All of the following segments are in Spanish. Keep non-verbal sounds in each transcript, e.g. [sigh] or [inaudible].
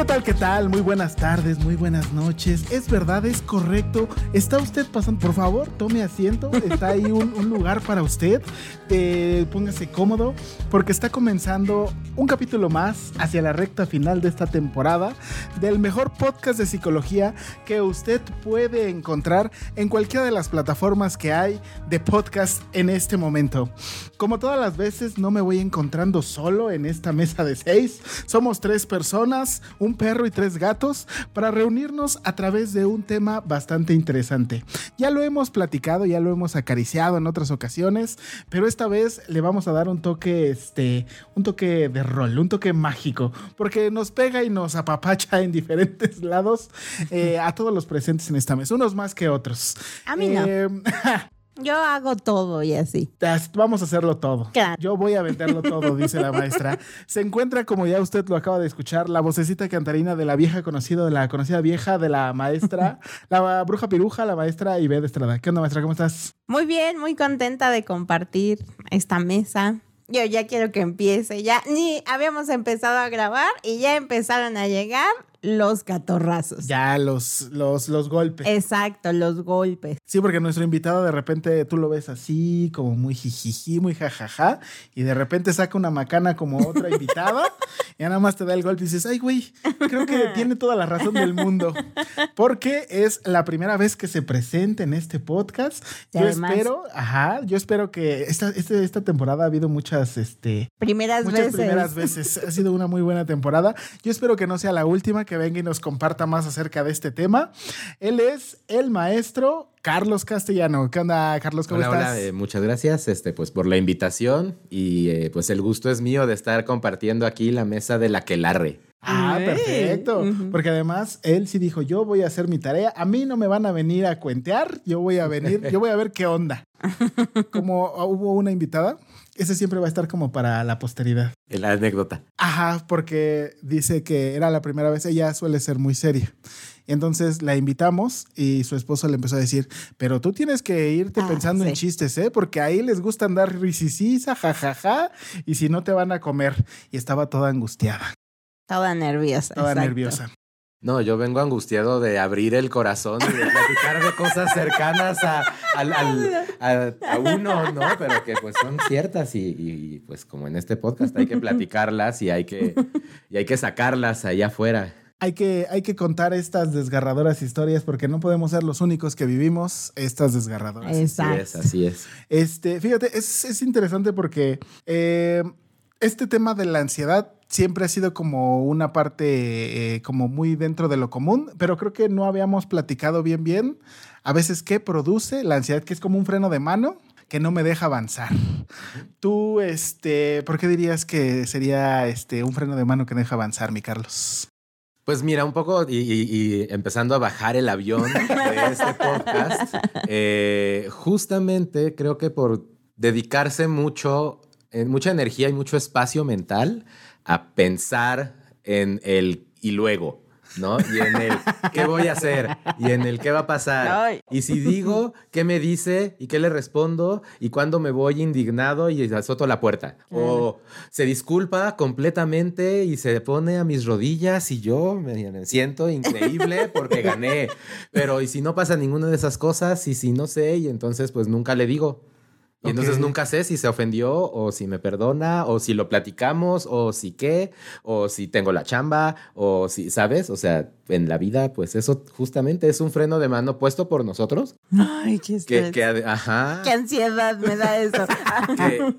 ¿Qué tal? ¿Qué tal? Muy buenas tardes, muy buenas noches. Es verdad, es correcto. ¿Está usted pasando? Por favor, tome asiento. Está ahí un, un lugar para usted. Eh, póngase cómodo porque está comenzando un capítulo más hacia la recta final de esta temporada del mejor podcast de psicología que usted puede encontrar en cualquiera de las plataformas que hay de podcast en este momento. Como todas las veces, no me voy encontrando solo en esta mesa de seis. Somos tres personas, un perro y tres gatos, para reunirnos a través de un tema bastante interesante. Ya lo hemos platicado, ya lo hemos acariciado en otras ocasiones, pero esta vez le vamos a dar un toque, este, un toque de rol, un toque mágico, porque nos pega y nos apapacha en diferentes lados eh, a todos los presentes en esta mesa, unos más que otros. A mí no. [laughs] Eh, Yo hago todo y así. As- Vamos a hacerlo todo. Claro. Yo voy a venderlo todo, [laughs] dice la maestra. Se encuentra, como ya usted lo acaba de escuchar, la vocecita cantarina de la vieja conocida, de la conocida vieja de la maestra, [laughs] la bruja piruja, la maestra Ivette Estrada. ¿Qué onda, maestra? ¿Cómo estás? Muy bien, muy contenta de compartir esta mesa. Yo ya quiero que empiece. Ya ni habíamos empezado a grabar y ya empezaron a llegar los catorrazos. Ya los, los, los golpes. Exacto, los golpes. Sí, porque nuestro invitado de repente tú lo ves así, como muy jijiji, muy jajaja, y de repente saca una macana como otra [laughs] invitada, y nada más te da el golpe y dices, ay, güey, creo que tiene toda la razón del mundo, porque es la primera vez que se presenta en este podcast. Y yo además- espero, ajá, yo espero que esta, este- esta temporada ha habido muchas, este, Primeras Muchas veces. primeras veces. Ha sido una muy buena temporada. Yo espero que no sea la última, que venga y nos comparta más acerca de este tema. Él es el maestro Carlos Castellano. ¿Qué onda, Carlos? ¿Cómo Hola, estás? hola, eh, muchas gracias este, pues, por la invitación y eh, pues el gusto es mío de estar compartiendo aquí la mesa del aquelarre. Ah, Ay, perfecto. Porque además él sí dijo, yo voy a hacer mi tarea. A mí no me van a venir a cuentear. Yo voy a venir, [laughs] yo voy a ver qué onda. Como hubo una invitada, ese siempre va a estar como para la posteridad. La anécdota. Ajá, porque dice que era la primera vez, ella suele ser muy seria. Entonces la invitamos y su esposo le empezó a decir, pero tú tienes que irte Ah, pensando en sí. chistes, ¿eh? Porque ahí les gusta andar risisisa, jajaja, y si no te van a comer. Y estaba toda angustiada, Toda nerviosa. toda exacto. nerviosa. No, yo vengo angustiado de abrir el corazón y de platicar de cosas cercanas a, al- al- a- a uno, ¿no? Pero que pues son ciertas y, y, pues como en este podcast hay que platicarlas y hay que, y hay que sacarlas allá afuera. Hay que, hay que contar estas desgarradoras historias porque no podemos ser los únicos que vivimos estas desgarradoras. Así Exacto. es, así es. Este, fíjate, es, es interesante porque eh, este tema de la ansiedad siempre ha sido como una parte eh, como muy dentro de lo común, pero creo que no habíamos platicado bien bien a veces qué produce la ansiedad, que es como un freno de mano que no me deja avanzar. Tú, este, ¿por qué dirías que sería este un freno de mano que no deja avanzar, mi Carlos? Pues mira, un poco y, y- y empezando a bajar el avión de este podcast, [laughs] eh, justamente creo que por dedicarse mucho, en mucha energía y mucho espacio mental a pensar en el y luego, ¿no? Y en el qué voy a hacer y en el qué va a pasar. Y si digo, ¿qué me dice y qué le respondo? Y cuándo me voy indignado y azoto la puerta. O se disculpa completamente y se pone a mis rodillas y yo me, me siento increíble porque gané. [laughs] Pero y si no pasa ninguna de esas cosas y si no sé y entonces pues nunca le digo. Y entonces nunca sé si se ofendió o si me perdona o si lo platicamos o si qué o si tengo la chamba o si, ¿sabes? O sea, en la vida pues eso justamente es un freno de mano puesto por nosotros. Ay, qué Que, estrés. que ajá. Qué ansiedad me da eso. [laughs] que,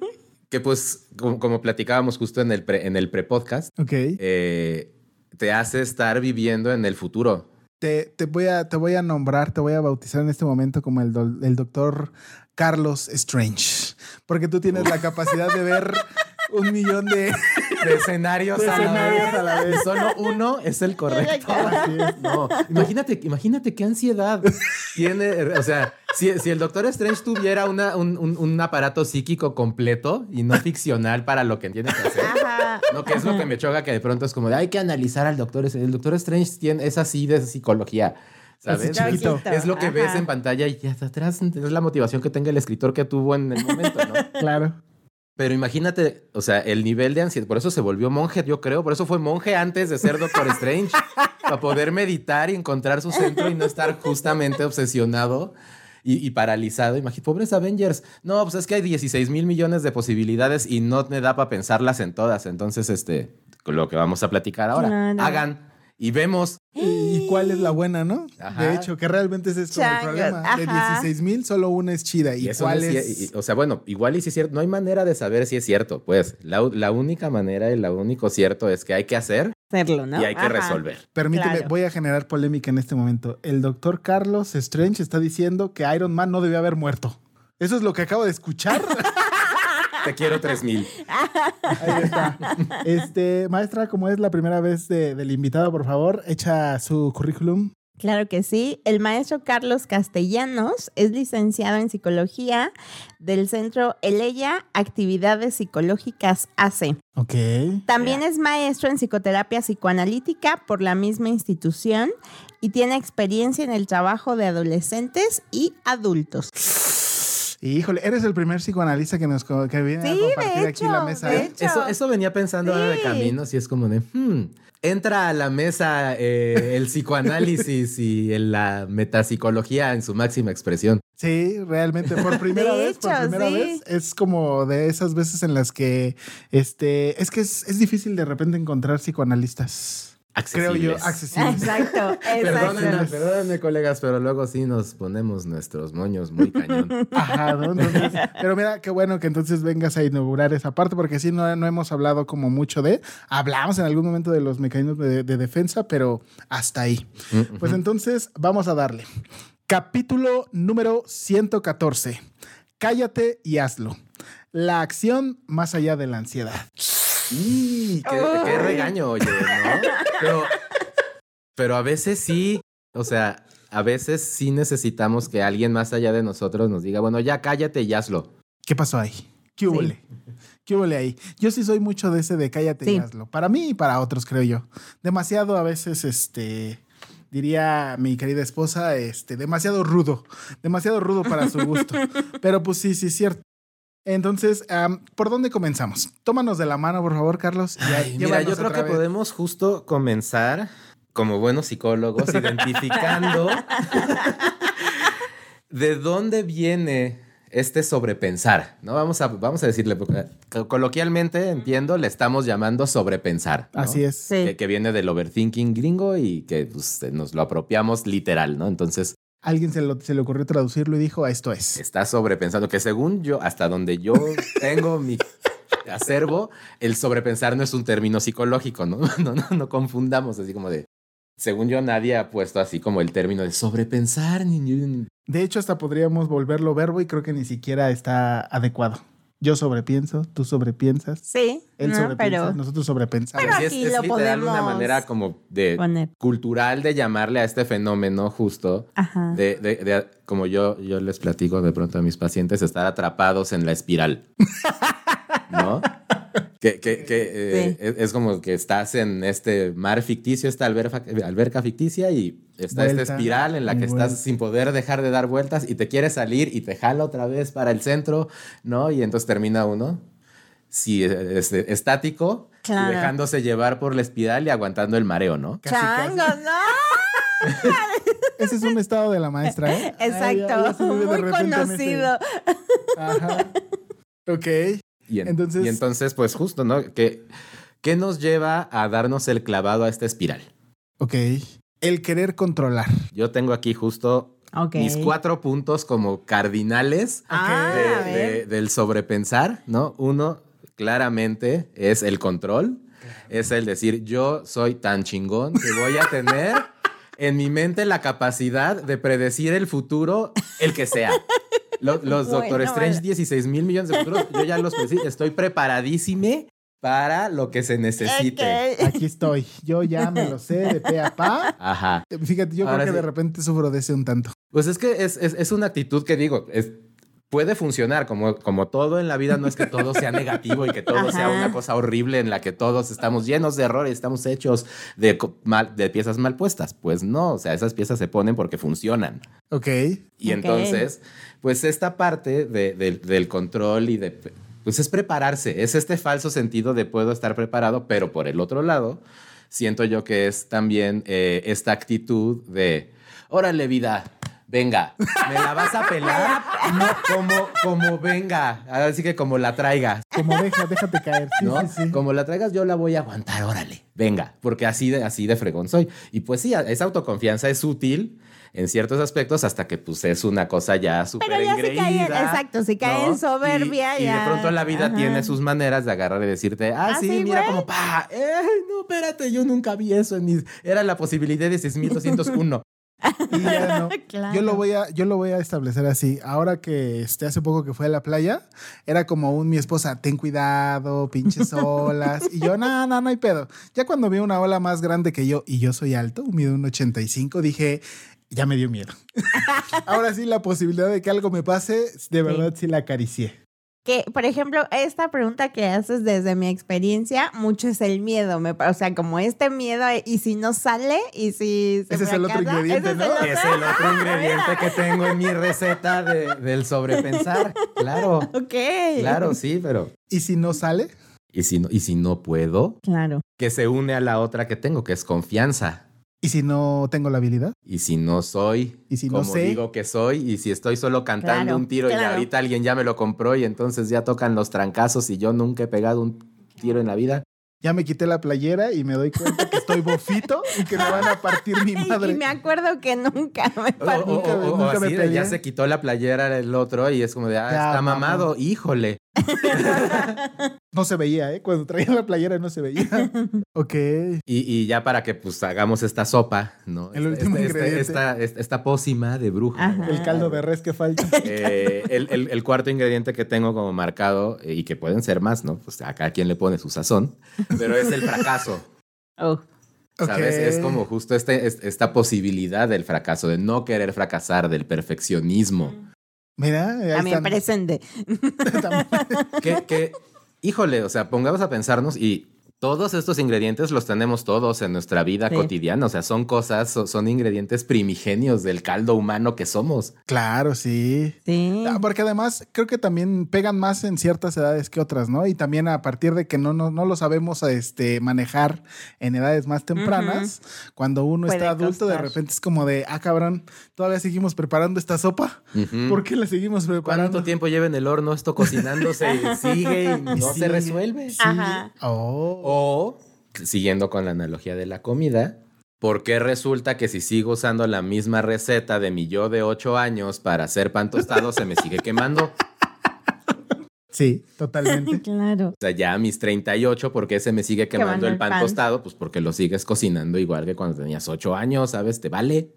que, pues como, como platicábamos justo en el pre, en el pre-podcast, Ok. eh, te hace estar viviendo en el futuro. Te, te voy a, te voy a nombrar, te voy a bautizar en este momento como el, do- el doctor Carlos Strange. Porque tú tienes la capacidad de ver un millón de... De escenarios, De a, la escenarios vez. a la vez. Solo uno es el correcto. No, [laughs] imagínate, imagínate qué ansiedad tiene. O sea, si, si el Doctor Strange tuviera una, un, un- un aparato psíquico completo y no ficcional para lo que tiene que hacer. Ajá. No, que es lo que me choca, que de pronto es como de hay que analizar al Doctor Strange. El Doctor Strange tiene, es así de psicología. ¿Sabes? Así chiquito. Es lo que ves en pantalla y hasta atrás es la motivación que tenga el escritor que tuvo en el momento, ¿no? [laughs] Claro. Pero imagínate, o sea, el nivel de ansiedad, por eso se volvió monje, yo creo, por eso fue monje antes de ser Doctor Strange, [laughs] para poder meditar y encontrar su centro y no estar justamente obsesionado y, y paralizado. Imagínate, pobres Avengers. No, pues es que hay 16 mil millones de posibilidades y no me da para pensarlas en todas. Entonces, este, lo que vamos a platicar ahora, Claro. hagan y vemos. ¿Y cuál es la buena, no? Ajá. De hecho, que realmente ese es como el problema. De ajá. 16 mil, solo una es chida. ¿Y, Y eso no cuál es es? ci- y- o sea, bueno, igual y si es cierto, no hay manera de saber si es cierto, pues la, la única manera y lo único cierto es que hay que hacer Hacerlo, ¿no? y hay que Ajá. resolver. Permíteme, Claro. voy a generar polémica en este momento. El doctor Carlos Strange está diciendo que Iron Man no debió haber muerto. Eso es lo que acabo de escuchar. [laughs] Te quiero 3000. [laughs] Ahí está. Este, maestra, como es la primera vez de- del invitado, por favor, echa su currículum. Claro que sí. El maestro Carlos Castellanos es licenciado en psicología del centro Eleya Actividades Psicológicas AC. Ok. También es maestro en psicoterapia psicoanalítica por la misma institución y tiene experiencia en el trabajo de adolescentes y adultos. Híjole, eres el primer psicoanalista que nos que viene Sí, a de compartir aquí la mesa. de ¿eh? hecho. Eso, eso venía pensando ahora de Sí. camino, y es como de, hmm, entra a la mesa eh, el psicoanálisis y el- la metapsicología en su máxima expresión. Sí, realmente por primera vez, por primera sí. vez es como de esas veces en las que este es que es, es difícil de repente encontrar psicoanalistas. Creo yo, Accesibles. accesibles. Exacto, [laughs] Perdónenme, exacto. perdónenme, colegas, pero luego sí nos ponemos nuestros moños muy cañón. [laughs] Ajá, ¿no? Entonces, pero mira, qué bueno que entonces vengas a inaugurar esa parte, porque sí, no, no hemos hablado como mucho de. Hablamos en algún momento de los mecanismos de, de defensa, pero hasta ahí. Pues entonces, vamos a darle. Capítulo número 114. Cállate y hazlo. La acción más allá de la ansiedad. Y qué, qué regaño, oye, ¿no? Pero, pero a veces sí, o sea, a veces sí necesitamos que alguien más allá de nosotros nos diga, bueno, ya cállate y hazlo. ¿Qué pasó ahí? ¿Qué hubo? ¿Qué hubo ahí? Yo sí soy mucho de ese de cállate y Sí. hazlo. Para mí y para otros, creo yo. Demasiado a veces, este, diría mi querida esposa, este, demasiado rudo. Demasiado rudo para su gusto. [laughs] Pero pues sí, sí, es cierto. Entonces, ¿por dónde comenzamos? Tómanos de la mano, por favor, Carlos. y Ay, mira, yo creo que vez. podemos justo comenzar como buenos psicólogos identificando [laughs] de dónde viene este sobrepensar, ¿no? Vamos a, vamos a decirle, porque, eh, coloquialmente, entiendo, le estamos llamando sobrepensar. ¿no? Así es. Sí. Que, que viene del overthinking gringo y que pues, nos lo apropiamos literal, ¿no? Entonces, Alguien se, lo- se le ocurrió traducirlo y dijo, esto es. está sobrepensando, que según yo, hasta donde yo [laughs] tengo mi acervo, el sobrepensar no es un término psicológico, ¿no? [laughs] No, no, no confundamos, así como de... Según yo, nadie ha puesto así como el término de sobrepensar. Ni, ni- De hecho, hasta podríamos volverlo verbo y creo que ni siquiera está adecuado. Yo sobrepienso, tú sobrepiensas, Sí, él ¿no? sobrepiensa, pero nosotros sobrepensamos. Pero aquí es, es lo literal una podemos manera como de poner. cultural de llamarle a este fenómeno justo. Ajá. De, de- de- como yo, yo les platico de pronto a mis pacientes, estar atrapados en la espiral. [laughs] ¿No? [laughs] Que, que- que, eh, es, es como que estás en este mar ficticio, esta alberca, alberca ficticia y está Vuelta esta espiral en la que vuelta. estás sin poder dejar de dar vueltas y te quieres salir y te jala otra vez para el centro, ¿no? Y entonces termina uno, sí, este, estático, y dejándose llevar por la espiral y aguantando el mareo, ¿no? Casi, casi. Changos, no. [laughs] Ese es un estado de la maestra, ¿eh? Ay, ya- ya Exacto. Muy ese- conocido. Ajá. Ok. Y, en- Entonces- y entonces, pues justo, ¿no? ¿Qué, ¿Qué nos lleva a darnos el clavado a esta espiral? Ok. El querer controlar. Yo tengo aquí justo mis cuatro puntos como cardinales Ah, de- de- del sobrepensar, ¿no? Uno, claramente, es el control. Es el decir, yo soy tan chingón que voy a tener en mi mente la capacidad de predecir el futuro, el que sea. [laughs] Lo- [laughs] los Bueno, Doctor Strange, vale. 16 mil millones de futuros, yo ya los. Estoy preparadísime para lo que se necesite. Ok. Aquí estoy. Yo ya me lo sé de pe a pa. Ajá. Fíjate, yo Ahora creo que sí. de repente sufro de ese un tanto. Pues es que es, es- es una actitud que digo, es- puede funcionar, como, como todo en la vida, no es que todo sea negativo y que todo Ajá. sea una cosa horrible en la que todos estamos llenos de errores, estamos hechos de, mal- de piezas mal puestas. Pues no, o sea, esas piezas se ponen porque funcionan. Ok. Y entonces, pues esta parte de- del- del control y de, pues es prepararse, es este falso sentido de puedo estar preparado, pero por el otro lado, siento yo que es también eh, esta actitud de, órale vida, venga, ¿me la vas a pelar? No, como, como venga, así que como la traigas. Como deja, déjate caer. Sí, ¿no? sí, sí. Como la traigas, yo la voy a aguantar, órale, venga, porque así de, así de fregón soy. Y pues sí, esa autoconfianza es útil en ciertos aspectos hasta que pues es una cosa ya súper Pero ya si cae exacto, si cae en soberbia, y, y de pronto la vida ajá. tiene sus maneras de agarrar y decirte, ah, Ah, sí, sí, mira como, pa, eh, no, espérate, yo nunca vi eso en mis, era la posibilidad de 6201. Y ya no. Claro. [laughs] Yo lo voy a, yo lo voy a establecer así. Ahora que este hace poco que fue a la playa, era como un mi esposa, ten cuidado, pinches [laughs] olas. Y yo, no, no, no hay pedo. Ya cuando vi una ola más grande que yo, y yo soy alto, mido un 85, dije, ya me dio miedo. [laughs] Ahora sí, la posibilidad de que algo me pase, de verdad sí la acaricié. Que, por ejemplo, esta pregunta que haces desde mi experiencia, mucho es el miedo. Me, o sea, como este miedo, y si no sale, y si se Ese es el otro ingrediente, ese es ¿no? el Es el otro [laughs] ingrediente que tengo en mi receta de- del sobrepensar. Claro, [laughs] Ok. claro, sí, pero... Y si no sale, ¿Y si, no, y si no puedo, Claro. que se une a la otra que tengo, que es confianza. Y si no tengo la habilidad, Y si no soy, Y si no como sé. digo que soy, y si estoy solo cantando Claro, un tiro y ahorita alguien ya me lo compró y entonces ya tocan los trancazos y yo nunca he pegado un tiro en la vida. ya me quité la playera y me doy cuenta que estoy bofito y que me van a partir mi [laughs] madre. y me acuerdo que nunca me O, paró. o- Nunca me- o- o nunca me así de, peleé. ya se quitó la playera el otro y es como de, ah, Ya, está mamá. mamado, híjole. [laughs] No se veía, ¿eh? Cuando traía la playera no se veía. [laughs] ok. Y, y ya para que pues hagamos esta sopa, ¿no? El Esta- último esta, ingrediente. Esta, esta, esta pócima de bruja. Ajá. El caldo de res que falta. [laughs] Eh, el, el- el cuarto ingrediente que tengo como marcado, eh, y que pueden ser más, ¿no? Pues a cada quien le pone su sazón, pero es el fracaso. Oh, ¿Sabes? Es como justo este, es- esta posibilidad del fracaso, de no querer fracasar, del perfeccionismo. Mira, ahí también están. presente. [laughs] Que, que, híjole, o sea, pongamos a pensarnos y todos estos ingredientes los tenemos todos en nuestra vida Sí. cotidiana. O sea, son cosas, so- son ingredientes primigenios del caldo humano que somos. Claro, sí. Sí. Ah, Porque además creo que también pegan más en ciertas edades que otras, ¿no? Y también a partir de que no, no, no lo sabemos este, manejar en edades más tempranas, cuando uno Puede está adulto, de repente es como de, ah, cabrón, todavía seguimos preparando esta sopa. ¿Por qué la seguimos preparando? ¿Cuánto tiempo lleva en el horno esto cocinándose [laughs] y sigue y no se resuelve? Sí. Ajá. Oh. O, siguiendo con la analogía de la comida, ¿por qué resulta que si sigo usando la misma receta de mi yo de 8 años para hacer pan tostado se me sigue quemando? Sí, totalmente. [laughs] Claro. O sea, ya a mis 38, ¿por qué se me sigue quemando Quemando el el pan, pan. tostado? Pues porque lo sigues cocinando igual que cuando tenías 8 años, ¿sabes? Te vale.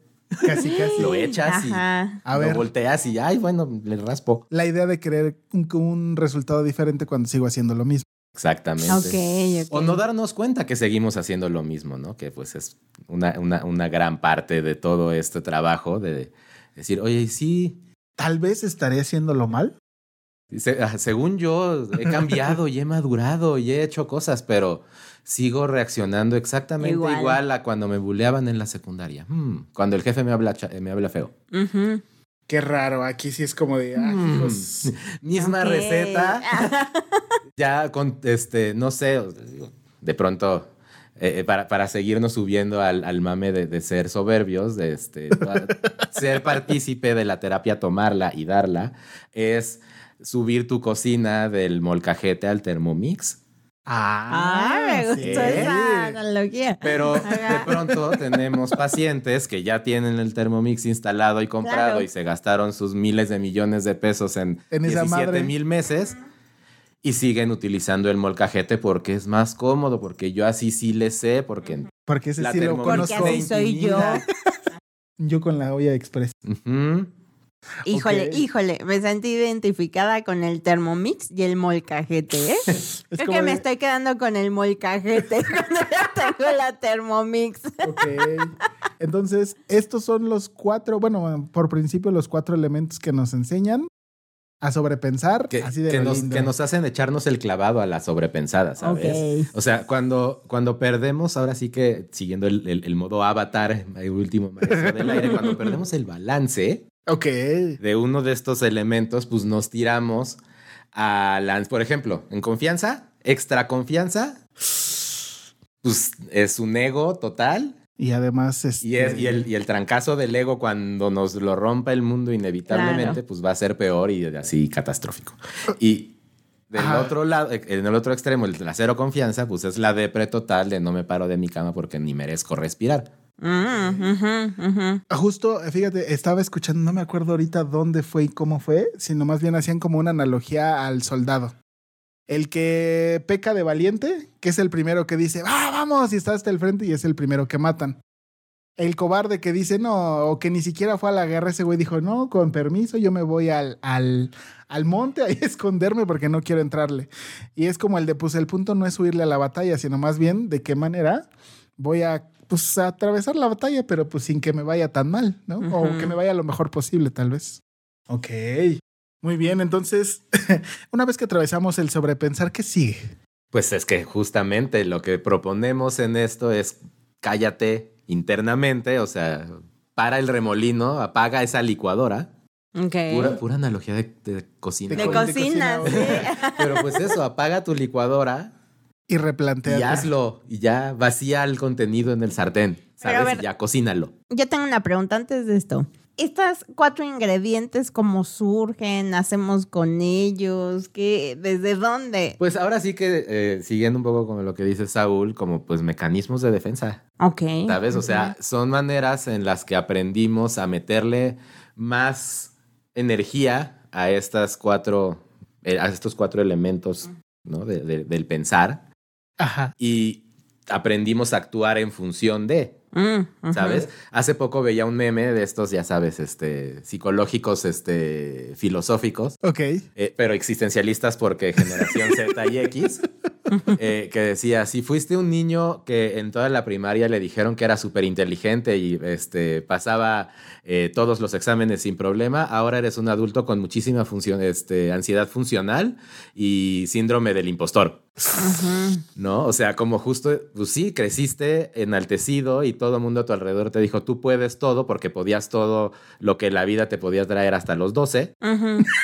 Casi, casi. Lo echas y lo volteas y, ay, bueno, le raspo. la idea de querer un, un resultado diferente cuando sigo haciendo lo mismo. Exactamente. Ok, ok. O no darnos cuenta que seguimos haciendo lo mismo, ¿no? Que pues es una, una, una gran parte de todo este trabajo de decir, oye, sí, Tal vez estaré haciéndolo mal. se- ah, según yo he [laughs] cambiado y he madurado y he hecho cosas, pero sigo reaccionando exactamente Igual. igual, a cuando me buleaban en la secundaria. Hmm, cuando el jefe me habla, cha- me habla feo. Ujú. Qué raro, aquí sí es como de, ah, Mm. [laughs] Misma receta. [laughs] ya con este, no sé, de pronto, eh, eh, para, para seguirnos subiendo al, al mame de, de ser soberbios, de este, [laughs] ser partícipe de la terapia, tomarla y darla, es subir tu cocina del molcajete al Thermomix. Ah, me gustó sí. esa analogía. Pero de pronto tenemos pacientes que ya tienen el Thermomix instalado y comprado Claro. y se gastaron sus miles de millones de pesos en, En esa 17 madre. mil meses y siguen utilizando el molcajete porque es más cómodo, porque yo así sí le sé, porque... Porque ese La sí lo Porque así soy yo. Yo con la olla express. Ujú. Híjole, híjole, me sentí identificada con el Thermomix y el molcajete, ¿eh? [laughs] Es Creo que me estoy quedando con el molcajete [laughs] cuando ya tengo la Thermomix. Ok. Entonces, estos son los cuatro, bueno, por principio los cuatro elementos que nos enseñan a sobrepensar. Que, así de que lo nos, lindo. que nos hacen echarnos el clavado a la sobrepensada, ¿sabes? Ok. O sea, cuando, cuando perdemos, ahora sí que siguiendo el, el- el modo avatar, el último maestro del aire, cuando perdemos el balance Ok. de uno de estos elementos, pues nos tiramos a la, por ejemplo, en confianza, extra confianza, pues es un ego total. Y además, este, Y, es, y, el, y el trancazo del ego cuando nos lo rompa el mundo inevitablemente, Claro. pues va a ser peor y así catastrófico. Y del Ajá. otro lado, en el otro extremo, el de la cero confianza, pues es la depre total de no me paro de mi cama porque ni merezco respirar. Mm, ujú, ujú. Justo, fíjate, estaba escuchando, no me acuerdo ahorita dónde fue y cómo fue, sino más bien hacían como una analogía al soldado. El que peca de valiente, que es el primero que dice, ¡ah, vamos! Y está hasta el frente y es el primero que matan. El cobarde que dice, no, o que ni siquiera fue a la guerra, ese güey dijo, no, con permiso, yo me voy al, al, al monte ahí a [laughs] esconderme porque no quiero entrarle. Y es como el de, pues el punto no es huirle a la batalla, sino más bien de qué manera voy a, pues, a atravesar la batalla, pero pues sin que me vaya tan mal, ¿no? O que me vaya lo mejor posible, tal vez. Ok. Muy bien, entonces, [laughs] una vez que atravesamos el sobrepensar, ¿qué sigue? Pues es que justamente lo que proponemos en esto es cállate internamente, o sea, para el remolino, apaga esa licuadora. Ok. Pura, pura analogía de, de cocina. De co- de cocina, cocina, sí. Pero pues eso, apaga tu licuadora Y replantea. y hazlo. Y ya vacía el contenido en el sartén. ¿Sabes? ver- Y ya cocínalo. Yo tengo una pregunta antes de esto. Estas cuatro ingredientes, ¿cómo surgen? ¿Hacemos con ellos? ¿Qué? ¿Desde dónde? Pues ahora sí que, eh, siguiendo un poco con lo que dice Saúl, como pues mecanismos de defensa. Ok. ¿Sabes? O sea, son maneras en las que aprendimos a meterle más energía a estas cuatro, eh, a estos cuatro elementos, ¿no? De- de- del pensar. Ajá. Y aprendimos a actuar en función de. Mm. ¿Sabes? Hace poco veía un meme de estos, ya sabes, este, psicológicos, este, filosóficos, Ok. eh, pero existencialistas porque generación Z y X, [laughs] eh, que decía, si fuiste un niño que en toda la primaria le dijeron que era súper inteligente y este, pasaba eh, todos los exámenes sin problema, ahora eres un adulto con muchísima función, este, ansiedad funcional y síndrome del impostor. ¿No? O sea, como justo, pues sí, creciste enaltecido y todo el mundo a tu alrededor te dijo, tú puedes todo porque podías todo lo que la vida te podía traer hasta los 12. Ujú. [laughs]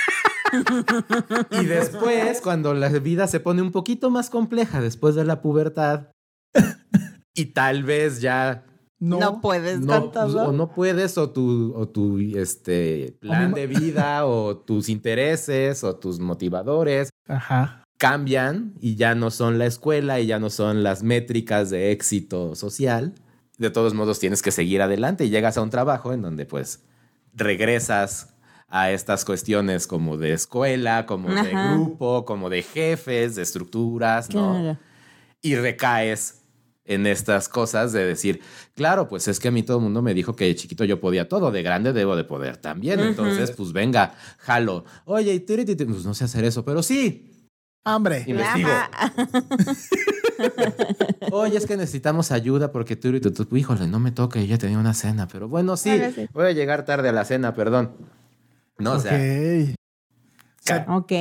Y después, cuando la vida se pone un poquito más compleja después de la pubertad [laughs] y tal vez ya... No. No, puedes No, con pues, todo. o no puedes, o tu, o tu este, plan de vida, o tus intereses, o tus motivadores, Ajá. Cambian y ya no son la escuela y ya no son las métricas de éxito social. De todos modos tienes que seguir adelante y llegas a un trabajo en donde pues regresas a estas cuestiones como de escuela, como de grupo, como de jefes, de estructuras, ¿no? Claro. Y recaes en estas cosas de decir, claro, pues es que a mí todo el mundo me dijo que de chiquito yo podía todo, de grande debo de poder también. Entonces, pues venga, jalo. Oye, y pues no sé hacer eso, pero sí. Hambre. Investigo. [laughs] Oye, es que necesitamos ayuda porque tú, tú, tú- híjole, no me toque, ya tenía una cena, pero bueno, sí, voy a llegar tarde a la cena, perdón. No, o sea, Ok.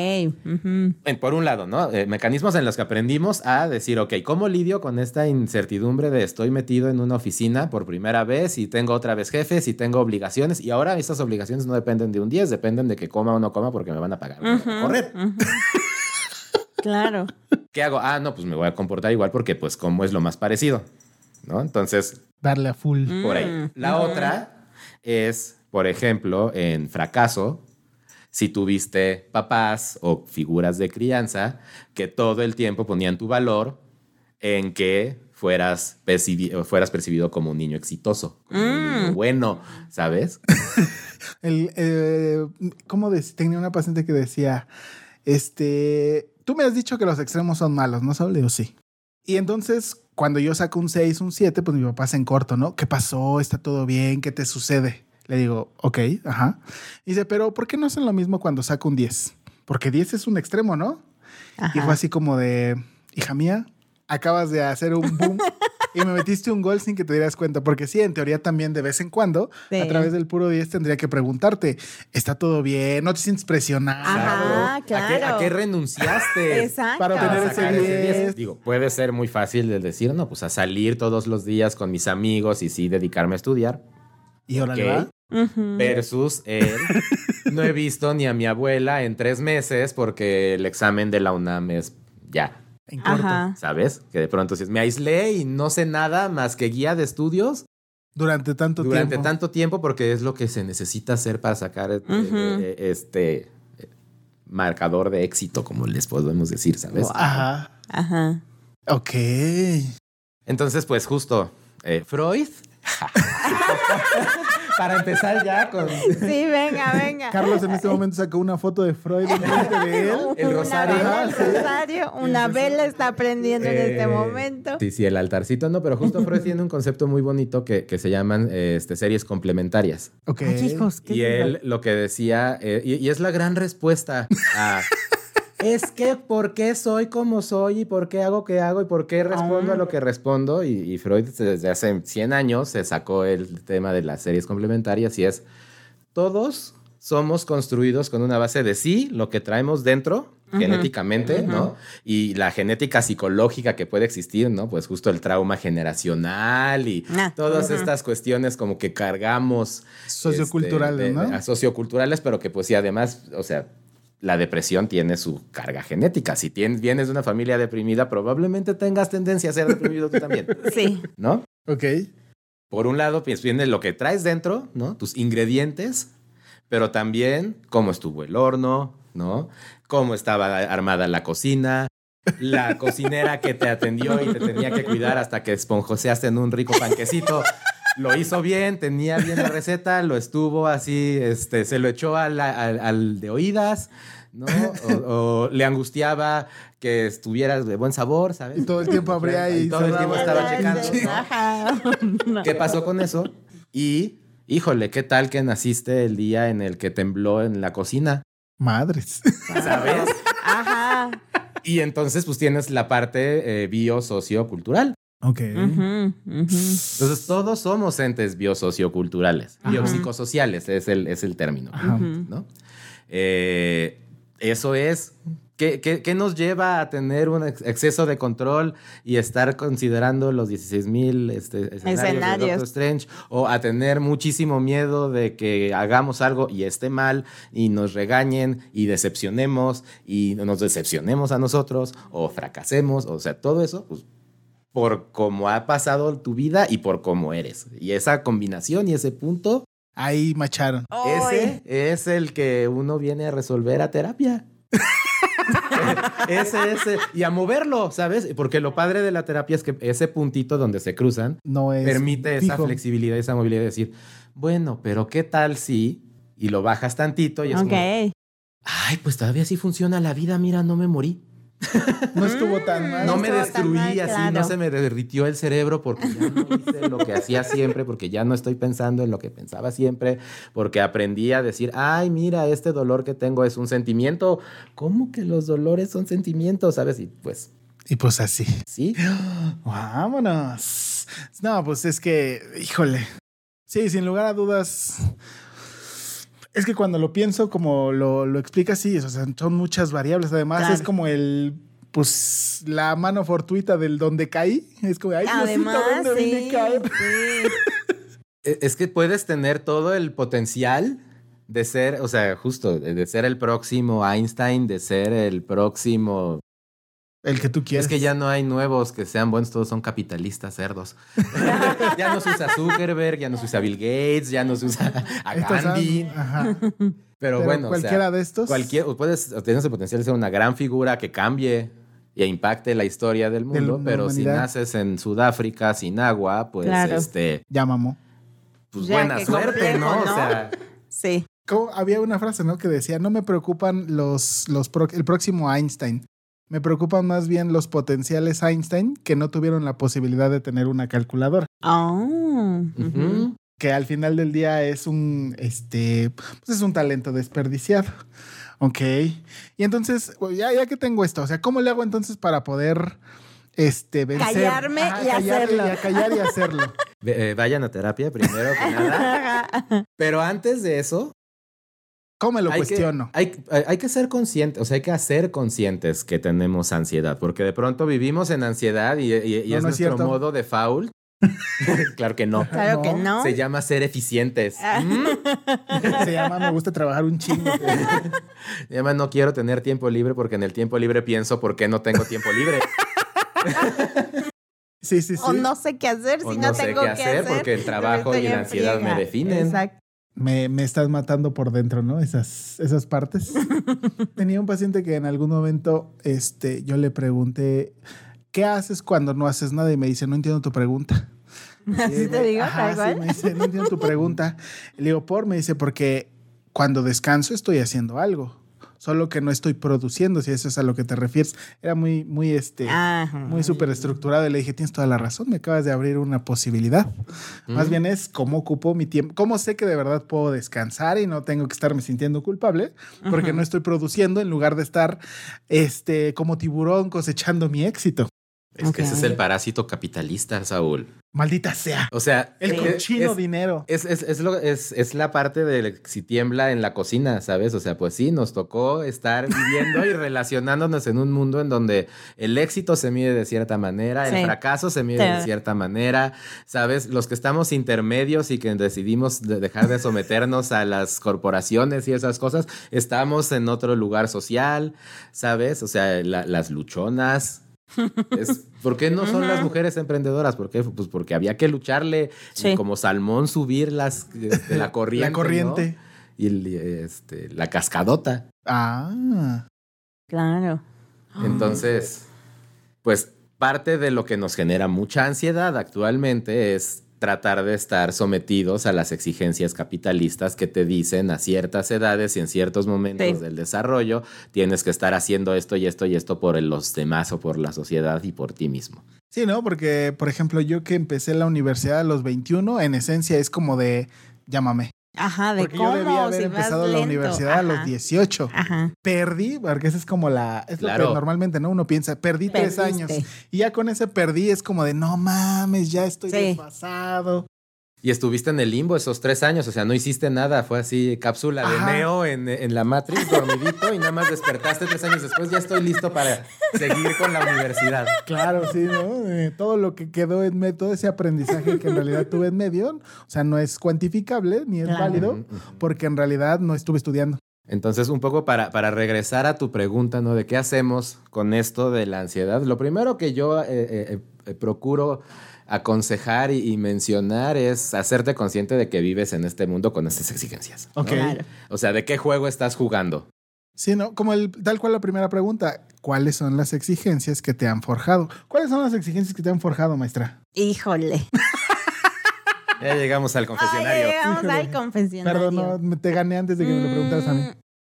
ujú. en- por un lado, ¿no? Eh, mecanismos en los que aprendimos a decir, ok, ¿cómo lidio con esta incertidumbre de estoy metido en una oficina por primera vez y tengo otra vez jefes y tengo obligaciones? Y ahora estas obligaciones no dependen de un 10, dependen de que coma o no coma porque me van a pagar. a Ujú, correr. Claro. ¿Qué hago? Ah, no, pues me voy a comportar igual porque pues como es lo más parecido, ¿no? Entonces, Darle a full. por ahí. Mm, La otra es, por ejemplo, en fracaso, si tuviste papás o figuras de crianza que todo el tiempo ponían tu valor en que fueras, percibi- fueras percibido como un niño exitoso, como un niño Mm. bueno, ¿sabes? [laughs] El, eh, ¿Cómo tenía una paciente que decía, este, tú me has dicho que los extremos son malos, ¿no, Saúl? Le digo, sí. Y entonces, cuando yo saco un 6, un 7, pues mi papá se en corto, ¿no? ¿Qué pasó? ¿Está todo bien? ¿Qué te sucede? Le digo, ok, ajá. Y dice, pero ¿por qué no hacen lo mismo cuando saco un 10? Porque 10 es un extremo, ¿no? Y fue así como de, hija mía, acabas de hacer un boom [laughs] y me metiste un gol sin que te dieras cuenta. Porque sí, en teoría también de vez en cuando, Sí. a través del puro 10 tendría que preguntarte, ¿está todo bien? ¿No te sientes presionado? Ajá. ¿A qué, a claro. qué renunciaste? [laughs] Exacto. Para obtener ese sacar ese 10. 10. Digo, puede ser muy fácil de decir, no, pues a salir todos los días con mis amigos y sí dedicarme a estudiar. Y ahora Ok. va. Ujú. Versus él, [laughs] no he visto ni a mi abuela en tres meses porque el examen de la UNAM es ya, En corto. Ajá. ¿sabes? Que de pronto si me aislé y no sé nada más que guía de estudios Durante tanto durante tiempo. tanto tiempo porque es lo que se necesita hacer para sacar eh, Ujú. eh, este eh, marcador de éxito, como les podemos decir, ¿sabes? Wow. Ajá. Ajá. Ok. Entonces, pues justo, eh, Freud. [laughs] Para empezar ya con Sí, venga, venga. Carlos en este momento sacó una foto de Freud enfrente de él. El Una rosario. vela, el rosario, una vela está prendiendo en este Eh, momento. Sí, sí, el altarcito, no, pero justo Freud tiene un concepto muy bonito que, que se llaman eh, este, series complementarias. Ok. Ay, hijos, ¿qué Y él lo que decía, eh, y, y es la gran respuesta a... Es que por qué soy como soy y por qué hago que hago y por qué respondo a lo que respondo. Y, y Freud desde hace 100 años se sacó el tema de las series complementarias y es, todos somos construidos con una base de sí, lo que traemos dentro genéticamente, ¿no? Y la genética psicológica que puede existir, ¿no? Pues justo el trauma generacional y Ah, todas estas cuestiones como que cargamos Socioculturales, este, de- ¿no? de- socioculturales, pero que pues sí, además, o sea, la depresión tiene su carga genética. Si tienes, vienes de una familia deprimida, probablemente tengas tendencia a ser deprimido tú también, [laughs] Sí. ¿no? Ok. Por un lado, pues viene lo que traes dentro, ¿no? Tus ingredientes, pero también cómo estuvo el horno, ¿no? Cómo estaba armada la cocina, la cocinera que te atendió y te tenía que cuidar hasta que esponjoseaste en un rico panquecito. Lo hizo bien, tenía bien la receta, lo estuvo así, este, se lo echó al, al- al de oídas, ¿no? O, o le angustiaba que estuvieras de buen sabor, ¿sabes? Y todo el tiempo abría y todo el tiempo estaba checando. [laughs] ¿no? ¿Qué pasó con eso? Y, híjole, ¿qué tal que naciste el día en el que tembló en la cocina? Madres. ¿Sabes? Ajá. Y entonces, pues tienes la parte eh, biosociocultural. Ok. Entonces, todos somos entes biosocioculturales. Ajá. Biopsicosociales es el, es el término. ¿no? Eh, eso es. ¿Qué, qué, qué nos lleva a tener un ex- exceso de control y estar considerando los 16 mil este, escenarios, de. Doctor Strange? O a tener muchísimo miedo de que hagamos algo y esté mal y nos regañen y decepcionemos y nos decepcionemos a nosotros o fracasemos. O sea, todo eso, pues por cómo ha pasado tu vida y por cómo eres. Y esa combinación y ese punto Ahí macharon. ese es el que uno viene a resolver a terapia. [laughs] ese, ese. Y a moverlo, ¿sabes? Porque lo padre de la terapia es que ese puntito donde se cruzan No es. permite esa flexibilidad, esa movilidad de decir, bueno, pero ¿qué tal si? Y lo bajas tantito y es Ok. como, ay, pues todavía sí funciona la vida, mira, no me morí. No estuvo tan mal. No me destruí mal, así, claro. no se me derritió el cerebro porque ya no hice lo que hacía siempre, porque ya no estoy pensando en lo que pensaba siempre, porque aprendí a decir, ay, mira, este dolor que tengo es un sentimiento. ¿Cómo que los dolores son sentimientos? ¿Sabes? Y pues Y pues así. sí. Vámonos. No, pues es que, híjole. Sí, sin lugar a dudas. Es que cuando lo pienso, como lo, lo explica, sí, o sea, son muchas variables. Además, Claro. es como el, pues, la mano fortuita del donde caí. Es como, ay, Además, ¿dónde sí, a caer? sí. [laughs] E- Es que puedes tener todo el potencial de ser, o sea, justo, de ser el próximo Einstein, de ser el próximo El que tú quieres. Es que ya no hay nuevos que sean buenos, todos son capitalistas cerdos. [laughs] ya no se usa Zuckerberg, ya no se usa Bill Gates, ya no se usa a Estos Gandhi. ajá. Pero, Pero bueno, o sea, cualquiera de estos. cualquier, puedes tener ese potencial de ser una gran figura que cambie e impacte la historia del De la mundo, pero si naces en Sudáfrica sin agua, pues Claro. este, Ya mamó. pues Ya, buena suerte, ¿no? O sea, Sí. Como había una frase, ¿no? Que decía, no me preocupan los, los pro- el próximo Einstein. Me preocupan más bien los potenciales Einstein que no tuvieron la posibilidad de tener una calculadora. Oh. Que al final del día es un, este, pues es un talento desperdiciado. Ok. Y entonces, ya, ya que tengo esto, o sea, ¿cómo le hago entonces para poder, este, vencer? Callarme y hacerlo. Y a callar y hacerlo. Eh, vayan a terapia primero que nada. [laughs] Pero antes de eso, ¿Cómo me lo hay cuestiono? Que, hay, que ser conscientes, o sea, hay que hacer conscientes que tenemos ansiedad, porque de pronto vivimos en ansiedad y, y- y No, es no nuestro modo de foul. [laughs] claro que no. Claro que no. Se llama ser eficientes. Ah. Mm. [laughs] Se llama me gusta trabajar un chingo. [laughs] Se llama no quiero tener tiempo libre porque en el tiempo libre pienso por qué no tengo tiempo libre. Sí, sí, sí. O no sé qué hacer O si no no, sé tengo qué que hacer porque el trabajo y la ansiedad me definen. Exacto. Me, me estás matando por dentro, ¿no? Esas, esas partes. [laughs] Tenía un paciente que en algún momento este, yo le pregunté, ¿qué haces cuando no haces nada? Y me dice, no entiendo tu pregunta. [laughs] Así te digo, Ajá, tal sí, cual. me dice, no entiendo tu pregunta. Le digo, por, me dice, porque cuando descanso estoy haciendo algo, solo que no estoy produciendo, si eso es a lo que te refieres. Era muy, muy, este, Ajá. muy súper estructurado y le dije, tienes toda la razón, me acabas de abrir una posibilidad. Más Mm. bien es cómo ocupo mi tiempo, cómo sé que de verdad puedo descansar y no tengo que estarme sintiendo culpable porque no estoy produciendo en lugar de estar este, como tiburón cosechando mi éxito. Es que ese es el parásito capitalista, Saúl. Maldita sea. O sea, El es- cochino es- dinero. Es, es, es, lo- es, es la parte de si tiembla en la cocina, ¿sabes? O sea, pues sí, nos tocó estar viviendo y [laughs] relacionándonos en un mundo en donde el éxito se mide de cierta manera, el fracaso se mide de cierta manera, ¿sabes? Los que estamos intermedios y que decidimos de- dejar de someternos a las corporaciones y esas cosas, estamos en otro lugar social, ¿sabes? O sea, la- las luchonas. Es, ¿Por qué no son las mujeres emprendedoras? ¿Por qué? Pues porque había que lucharle Sí. como salmón subir las, este, la corriente. [laughs] La corriente. ¿no? Y este, la cascadota. Ah. Claro. [gasps] Entonces, pues parte de lo que nos genera mucha ansiedad actualmente es tratar de estar sometidos a las exigencias capitalistas que te dicen a ciertas edades y en ciertos momentos Sí. del desarrollo tienes que estar haciendo esto y esto y esto por los demás o por la sociedad y por ti mismo. Sí, ¿no? Porque, por ejemplo, yo que empecé la universidad a los 21, en esencia es como de, llámame. Ajá, de Porque cómo yo debía haber si empezado la lento. universidad a los Ajá. 18. Ajá. Perdí, porque esa es como la, es lo Claro. que normalmente, ¿no? Uno piensa, perdí tres Perdiste. años. Y ya con ese perdí es como de, no mames, ya estoy Sí. desfasado. Y estuviste en el limbo esos tres años, o sea, no hiciste nada, fue así cápsula de Ajá. Neo en, en la Matrix, dormidito, y nada más despertaste tres años después, ya estoy listo para seguir con la universidad. Claro, sí, ¿no? Eh, todo lo que quedó en medio, todo ese aprendizaje que en realidad tuve en medio, o sea, no es cuantificable ni es Claro. válido, porque en realidad no estuve estudiando. Entonces, un poco para, para regresar a tu pregunta, ¿no? De qué hacemos con esto de la ansiedad. Lo primero que yo eh, eh, eh, procuro aconsejar y, y mencionar es hacerte consciente de que vives en este mundo con estas exigencias. ¿no? Ok. Claro. O sea, ¿de qué juego estás jugando? Sí, ¿no? Como el, tal cual la primera pregunta, ¿cuáles son las exigencias que te han forjado? ¿Cuáles son las exigencias que te han forjado, maestra? Híjole. Ya llegamos al confesionario. Ay, llegamos Híjole. al confesionario. Perdón, no, me- te gané antes de que me lo preguntaras a mí.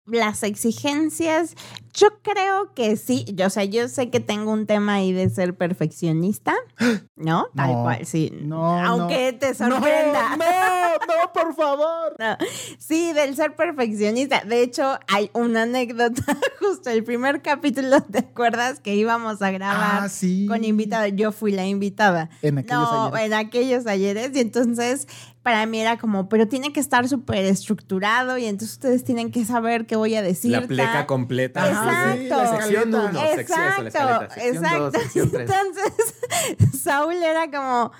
Las exigencias, yo creo que sí. Yo, o sea, yo sé que tengo un tema ahí de ser perfeccionista, [gasps] ¿no? Tal No, cual, sí. no, Aunque no. te sorprenda. No, no, no, por favor. [laughs] No, Sí, del ser perfeccionista. De hecho, hay una anécdota, [laughs] justo el primer capítulo, ¿te acuerdas que íbamos a grabar Ah, sí. con invitada? Yo fui la invitada. En aquellos no, ayeres. en aquellos ayeres. Y entonces, para mí era como, pero tiene que estar súper estructurado y entonces ustedes tienen que saber qué voy a decir. La pleca tal. completa. Exacto. Sí, la sección 1, sección, eso, la Exacto, escaleta. Sección 2, exacto. sección 3. Entonces, [laughs] Saúl era como,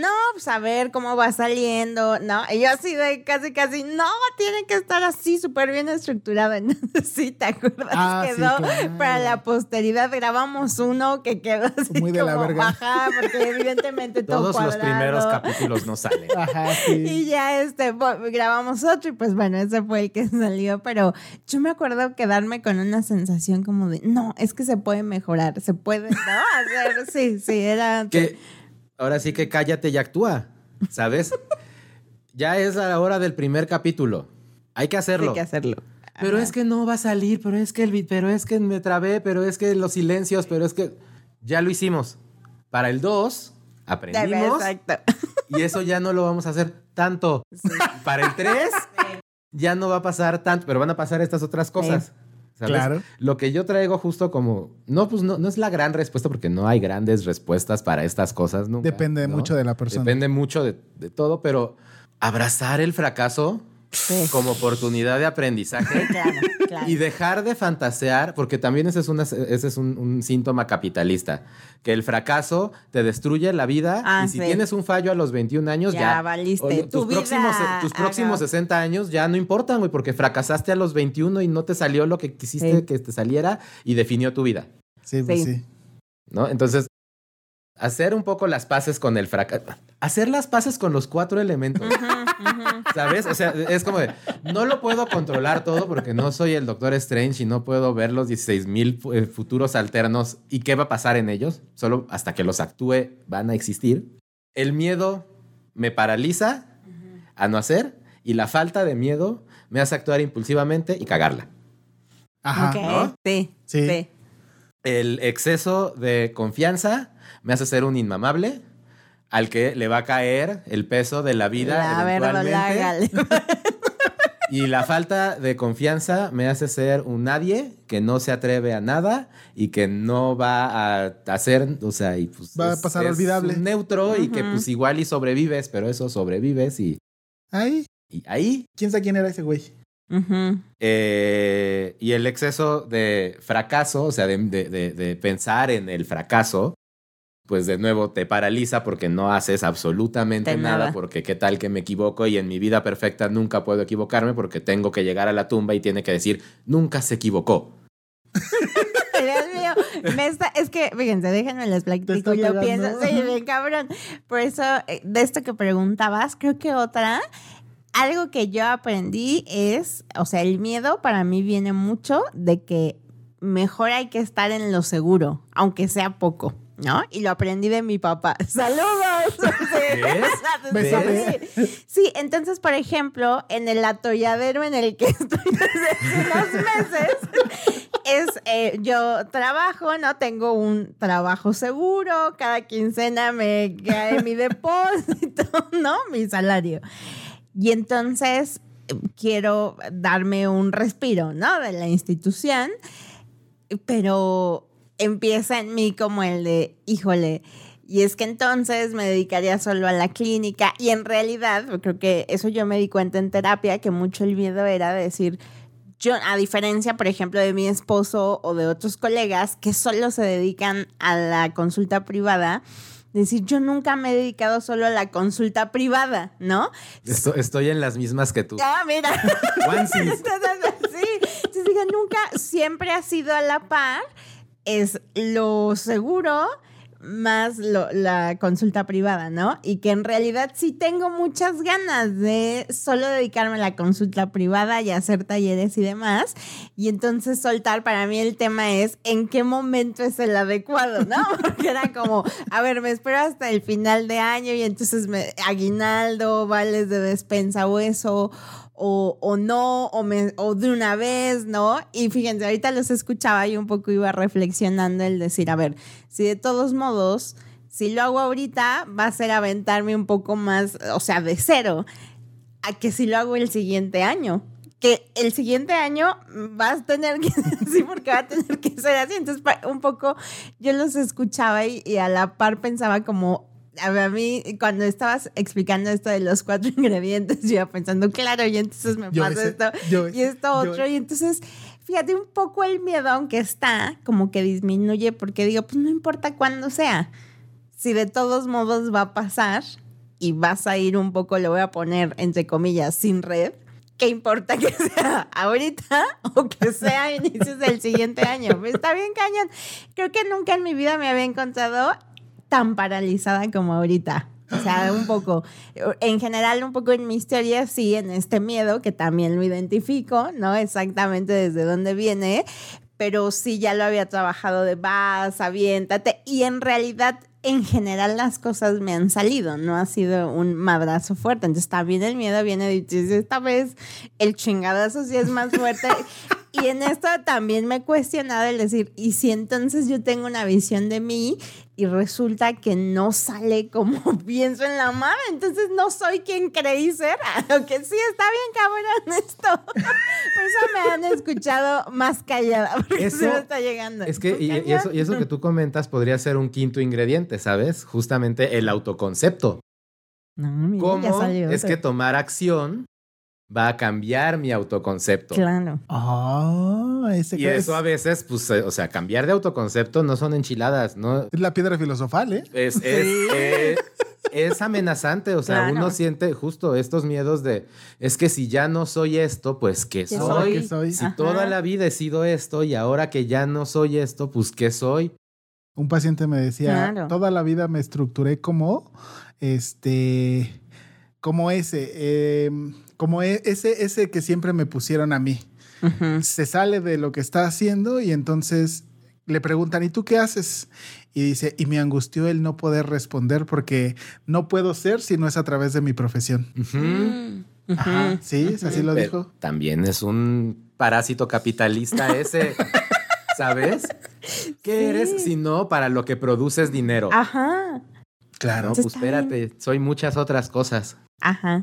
no, pues a ver cómo va saliendo, ¿no? Y yo así de casi, casi, no, tiene que estar así súper bien estructurado. [laughs] Entonces, sí, ¿te acuerdas? Ah, sí, quedó claro. para la posteridad, grabamos uno que quedó así Muy de la como, verga. Ajá, porque evidentemente todo Todos los primeros capítulos no salen. Ajá, Y sí. ya este, grabamos otro y pues bueno, ese fue el que [laughs] salió, pero yo me acuerdo quedarme con una sensación como de, no, es que se puede mejorar, se puede, ¿no? [laughs] Hacer, sí, sí, era... Que ahora sí que cállate y actúa, ¿sabes? ya es la hora del primer capítulo. Hay que hacerlo. Hay que hacerlo. Pero es que no va a salir, pero es que el pero es que me trabé, pero es que los silencios, pero es que ya lo hicimos. Para el 2 aprendimos Exacto. y eso ya no lo vamos a hacer tanto. Para el 3 ya no va a pasar tanto, pero van a pasar estas otras cosas. ¿Sabes? Claro. Lo que yo traigo justo como, no, pues no, no es la gran respuesta porque no hay grandes respuestas para estas cosas nunca. Depende ¿no? mucho de la persona. Depende mucho de, de todo, pero abrazar el fracaso Sí. como oportunidad de aprendizaje Claro, claro. y dejar de fantasear, porque también ese es, una- ese es un, un síntoma capitalista, que el fracaso te destruye la vida Ah, y si sí. tienes un fallo a los 21 años Ya ya... valiste. oye, Tu tus vida, próximos, tus próximos ajá. 60 años ya no importan, güey, porque fracasaste a los 21 y no te salió lo que quisiste Sí. que te saliera y definió tu vida, Sí, pues Sí. sí. ¿no? Entonces, hacer un poco las paces con el fracaso, hacer las paces con los cuatro elementos. ¿Sabes? O sea, es como de, no lo puedo controlar todo porque no soy el Doctor Strange y no puedo ver los 16 mil futuros alternos y qué va a pasar en ellos. Solo hasta que los actúe van a existir. El miedo me paraliza a no hacer y la falta de miedo me hace actuar impulsivamente y cagarla. Ajá. Ok, ¿no? sí, Sí. sí. El exceso de confianza me hace ser un inmamable al que le va a caer el peso de la vida La eventualmente. [laughs] Y la falta de confianza me hace ser un nadie que no se atreve a nada y que no va a hacer, o sea, y pues Va a pasar olvidable. un neutro y que pues igual y sobrevives, pero eso sobrevives y, Ahí, y ahí. ¿quién sabe quién era ese güey? Eh, y el exceso de fracaso, o sea, de, de- de- de pensar en el fracaso, pues de nuevo te paraliza porque no haces absolutamente nada, nada. porque qué tal que me equivoco y en mi vida perfecta nunca puedo equivocarme porque tengo que llegar a la tumba y tiene que decir, nunca se equivocó. [laughs] Dios mío, me está- es que, fíjense, déjenme les platico está y lo pegando. pienso. Sí, bien cabrón. Por eso, eh, de esto que preguntabas, creo que otra, algo que yo aprendí es, o sea, el miedo para mí viene mucho de que mejor hay que estar en lo seguro, aunque sea poco. ¿No? Y lo aprendí de mi papá. [laughs] ¡Saludos! [laughs] Sí. Bésame. Sí. Sí, entonces, por ejemplo, en el atolladero en el que [laughs] estoy desde hace unos meses, es eh, yo trabajo, ¿no? Tengo un trabajo seguro, cada quincena me cae mi depósito, ¿no? Mi salario. Y entonces quiero darme un respiro, ¿no? De la institución, pero empieza en mí como el de, híjole, y es que entonces me dedicaría solo a la clínica y en realidad, creo que eso yo me di cuenta en terapia, que mucho el miedo era de decir, yo, a diferencia, por ejemplo, de mi esposo o de otros colegas que solo se dedican a la consulta privada, decir, yo nunca me he dedicado solo a la consulta privada, ¿no? Esto- estoy en las mismas que tú. Ah, mira. [laughs] Sí. Entonces, nunca, siempre ha sido a la par, es lo seguro más la consulta privada, ¿no? Y que en realidad sí tengo muchas ganas de solo dedicarme a la consulta privada y hacer talleres y demás. Y entonces soltar, para mí el tema es en qué momento es el adecuado, ¿no? [laughs] Porque era como, a ver, me espero hasta el final de año y entonces me, aguinaldo, vales de despensa o eso o, o no, o, me- o de una vez, ¿no? Y fíjense, ahorita los escuchaba y un poco iba reflexionando el decir, a ver, si de todos modos, si lo hago ahorita, va a ser aventarme un poco más, o sea, de cero, a que si lo hago el siguiente año. Que el siguiente año vas a tener que, [laughs] sí, porque va a tener que ser así. Entonces, un poco yo los escuchaba y a la par pensaba como, a mí, cuando estabas explicando esto de los cuatro [laughs] ingredientes, yo iba pensando, claro, y entonces me Yo pasa ese, esto yo y esto yo- otro. Y entonces, fíjate, un poco el miedo, aunque está, como que disminuye, porque digo, pues no importa cuándo sea. Si de todos modos va a pasar y vas a ir un poco, lo voy a poner entre comillas, sin red. ¿Qué importa que sea ahorita [laughs] o que sea a inicios del siguiente año? Pues Está bien cañón. Creo que nunca en mi vida me había encontrado tan paralizada como ahorita. O sea, [gasps] un poco, en general, un poco en mi historia, sí, en este miedo, que también lo identifico, ¿no? Exactamente desde dónde viene, pero sí ya lo había trabajado de vas, aviéntate, y en realidad, en general, las cosas me han salido, no ha sido un madrazo fuerte. Entonces, también el miedo viene de, esta vez el chingadazo sí es más fuerte. [laughs] Y en esto también me he cuestionado el decir, ¿y si entonces yo tengo una visión de mí y resulta que no sale como [laughs] pienso en la mama? Entonces no soy quien creí ser. [laughs] Aunque sí está bien cabrón esto. [laughs] Por eso me han escuchado más callada, porque Eso- se me está llegando. Es que, y, eso, y eso que tú comentas podría ser un quinto ingrediente, ¿sabes? Justamente el autoconcepto. No, mira, ya ¿Cómo salió es que tomar acción va a cambiar mi autoconcepto? Claro. Ah, ese Y que eso es, a veces, pues, eh, o sea, cambiar de autoconcepto no son enchiladas, ¿no? es la piedra filosofal, ¿eh? Es, es, eh, es amenazante, o sea, Claro. uno siente justo estos miedos de, es que si ya no soy esto, pues ¿qué ¿Qué soy? Que soy. Si Ajá. toda la vida he sido esto y ahora que ya no soy esto, pues ¿qué soy? Un paciente me decía, Claro. toda la vida me estructuré como, este, como ese, eh, como e- ese, ese que siempre me pusieron a mí. Se sale de lo que está haciendo y entonces le preguntan, ¿y tú qué haces? Y dice, y me angustió el no poder responder porque no puedo ser si no es a través de mi profesión. Ajá, sí, así lo Pero dijo. También es un parásito capitalista ese, [laughs] ¿sabes? ¿Qué Sí. eres si no para lo que produces dinero? Ajá. Claro, pues espérate, soy muchas otras cosas. Ajá.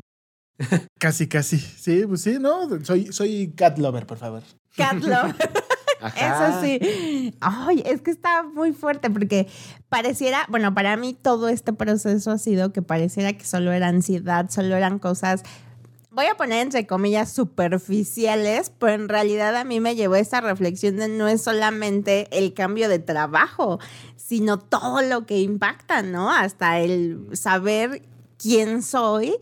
[laughs] casi, casi. Sí, pues sí, no, soy, soy cat lover, por favor. Cat love. [laughs] Ajá. Eso sí. Ay, es que está muy fuerte porque pareciera, bueno, para mí todo este proceso ha sido que pareciera que solo era ansiedad, solo eran cosas, voy a poner entre comillas superficiales, pero en realidad a mí me llevó esta reflexión de no es solamente el cambio de trabajo, sino todo lo que impacta, ¿no? Hasta el saber quién soy,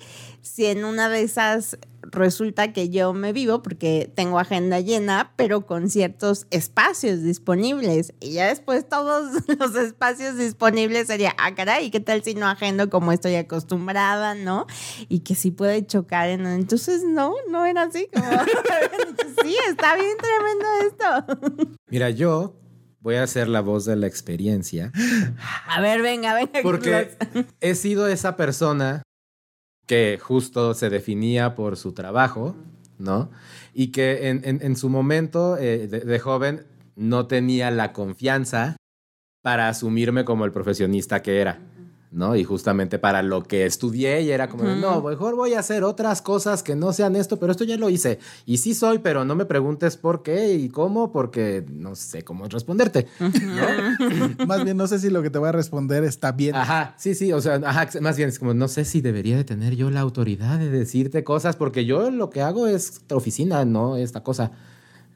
si en una de esas resulta que yo me vivo porque tengo agenda llena, pero con ciertos espacios disponibles. Y ya después todos [laughs] los espacios disponibles sería, ah, caray, ¿qué tal si no agendo como estoy acostumbrada, no? Y que sí puede chocar en... Entonces, no, no era así. Como, [laughs] sí, está bien tremendo esto. [laughs] Mira, yo voy a ser la voz de la experiencia A ver, venga, venga. porque he sido esa persona que justo se definía por su trabajo, ¿no? Y que en, en- su momento eh, de joven no tenía la confianza para asumirme como el profesionista que era, ¿no? Y justamente para lo que estudié y era como, no, mejor voy a hacer otras cosas que no sean esto, pero esto ya lo hice. Y sí soy, pero no me preguntes por qué y cómo, porque no sé cómo responderte. [laughs] [laughs] Más bien, no sé si lo que te voy a responder está bien. Ajá, sí, sí, o sea, ajá, más bien es como, no sé si debería de tener yo la autoridad de decirte cosas, porque yo lo que hago es oficina, no esta cosa,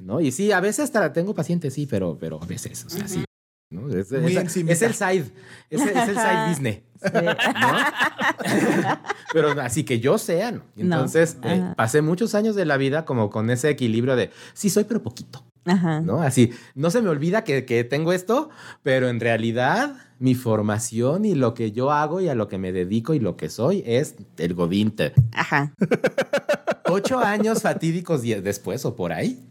¿no? Y sí, a veces hasta tengo pacientes, sí, pero, pero a veces, o sea, sí. ¿No? Es, es- es el side, es, el- es el side business, ¿no? [laughs] pero así que yo sea, ¿no? No, Entonces, eh, pasé muchos años de la vida como con ese equilibrio de, sí soy, pero poquito. Ajá. ¿no? Así, no se me olvida que, que tengo esto, pero en realidad mi formación y lo que yo hago y a lo que me dedico y lo que soy es el godinte. Ajá. [laughs] Ocho años fatídicos después o por ahí,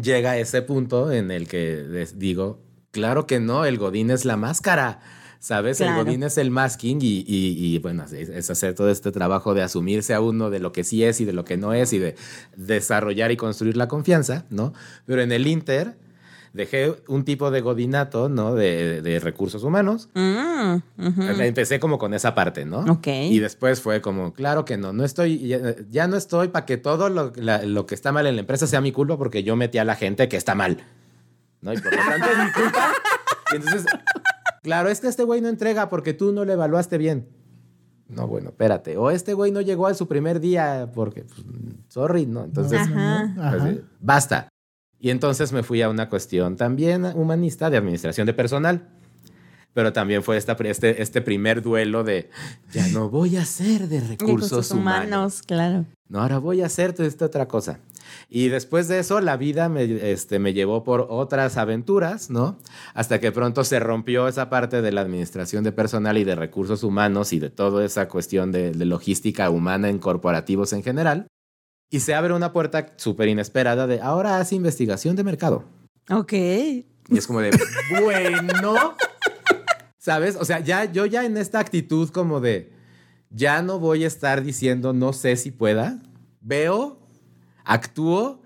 llega ese punto en el que les digo, claro que no, el godín es la máscara. ¿Sabes? Claro. El Godín es el masking y, y- y, bueno, es, es hacer todo este trabajo de asumirse a uno de lo que sí es y de lo que no es y de desarrollar y construir la confianza, ¿no? Pero en el Inter dejé un tipo de godinato, ¿no? De, de recursos humanos. Mm, ujú. Empecé como con esa parte, ¿no? Ok. Y después fue como, claro que no, no estoy, ya, ya no estoy para que todo lo, la- lo que está mal en la empresa sea mi culpa porque yo metí a la gente que está mal. ¿No? Y por lo tanto es mi culpa. Y entonces, claro, es que este güey no entrega porque tú no le evaluaste bien. No, bueno, espérate. O este güey no llegó a su primer día porque, pues, sorry, ¿no? Entonces, Ajá. pues, Ajá. eh, basta. Y entonces me fui a una cuestión también humanista de administración de personal. Pero también fue esta, este, este primer duelo de, ya no voy a ser de recursos, humanos. claro. No, ahora voy a hacer toda esta otra cosa. Y después de eso, la vida me, este, me llevó por otras aventuras, ¿no? Hasta que pronto se rompió esa parte de la administración de personal y de recursos humanos y de toda esa cuestión de, de logística humana en corporativos en general. Y se abre una puerta súper inesperada de, ahora hace investigación de mercado. Ok. Y es como de, bueno, ¿sabes? O sea, ya yo ya en esta actitud como de, ya no voy a estar diciendo no sé si pueda, veo, actúo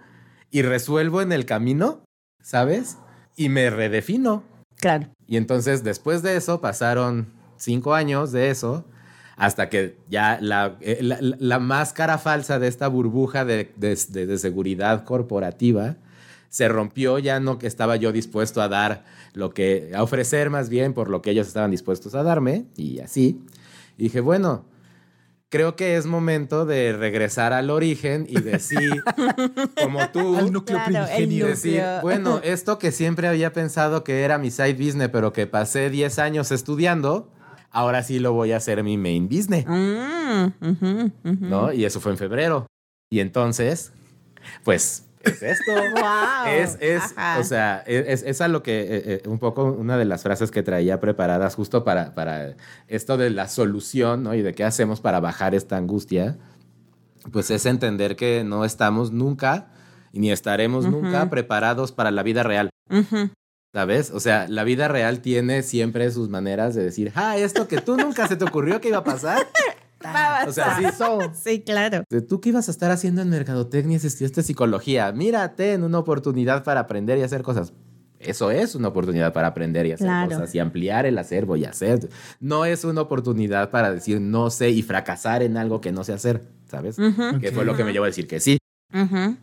y resuelvo en el camino, ¿sabes? Y me redefino. Claro. Y entonces después de eso pasaron cinco años de eso hasta que ya la, eh, la- la- la máscara falsa de esta burbuja de, de- de- de seguridad corporativa se rompió, ya no que estaba yo dispuesto a dar lo que, a ofrecer más bien por lo que ellos estaban dispuestos a darme y así. Y dije, bueno, creo que es momento de regresar al origen y decir, [laughs] como tú, Al núcleo Claro, el primigenio. núcleo. decir, bueno, esto que siempre había pensado que era mi side business, pero que pasé 10 años estudiando, ahora sí lo voy a hacer mi main business, Mm. ¿no? Y eso fue en febrero. Y entonces, pues, es esto. [laughs] Wow. Es, es, o sea, es, es a lo que, eh, eh, un poco una de las frases que traía preparadas justo para, para esto de la solución, ¿no? Y de qué hacemos para bajar esta angustia, pues es entender que no estamos nunca, ni estaremos Ujú. nunca preparados para la vida real. Ujú. ¿Sabes? O sea, la vida real tiene siempre sus maneras de decir, ah, esto que tú nunca se te ocurrió que iba a pasar. [laughs] O sea, sí. [laughs] Sí, claro. tú que ibas a estar haciendo en mercadotecnia si estudiaste psicología, mírate en una oportunidad para aprender y hacer cosas. Eso es una oportunidad para aprender y hacer Claro. cosas y ampliar el acervo y hacer. No es una oportunidad para decir no sé y fracasar en algo que no sé hacer, ¿sabes? Ujú, Que fue lo que me llevó a decir que sí. ujú.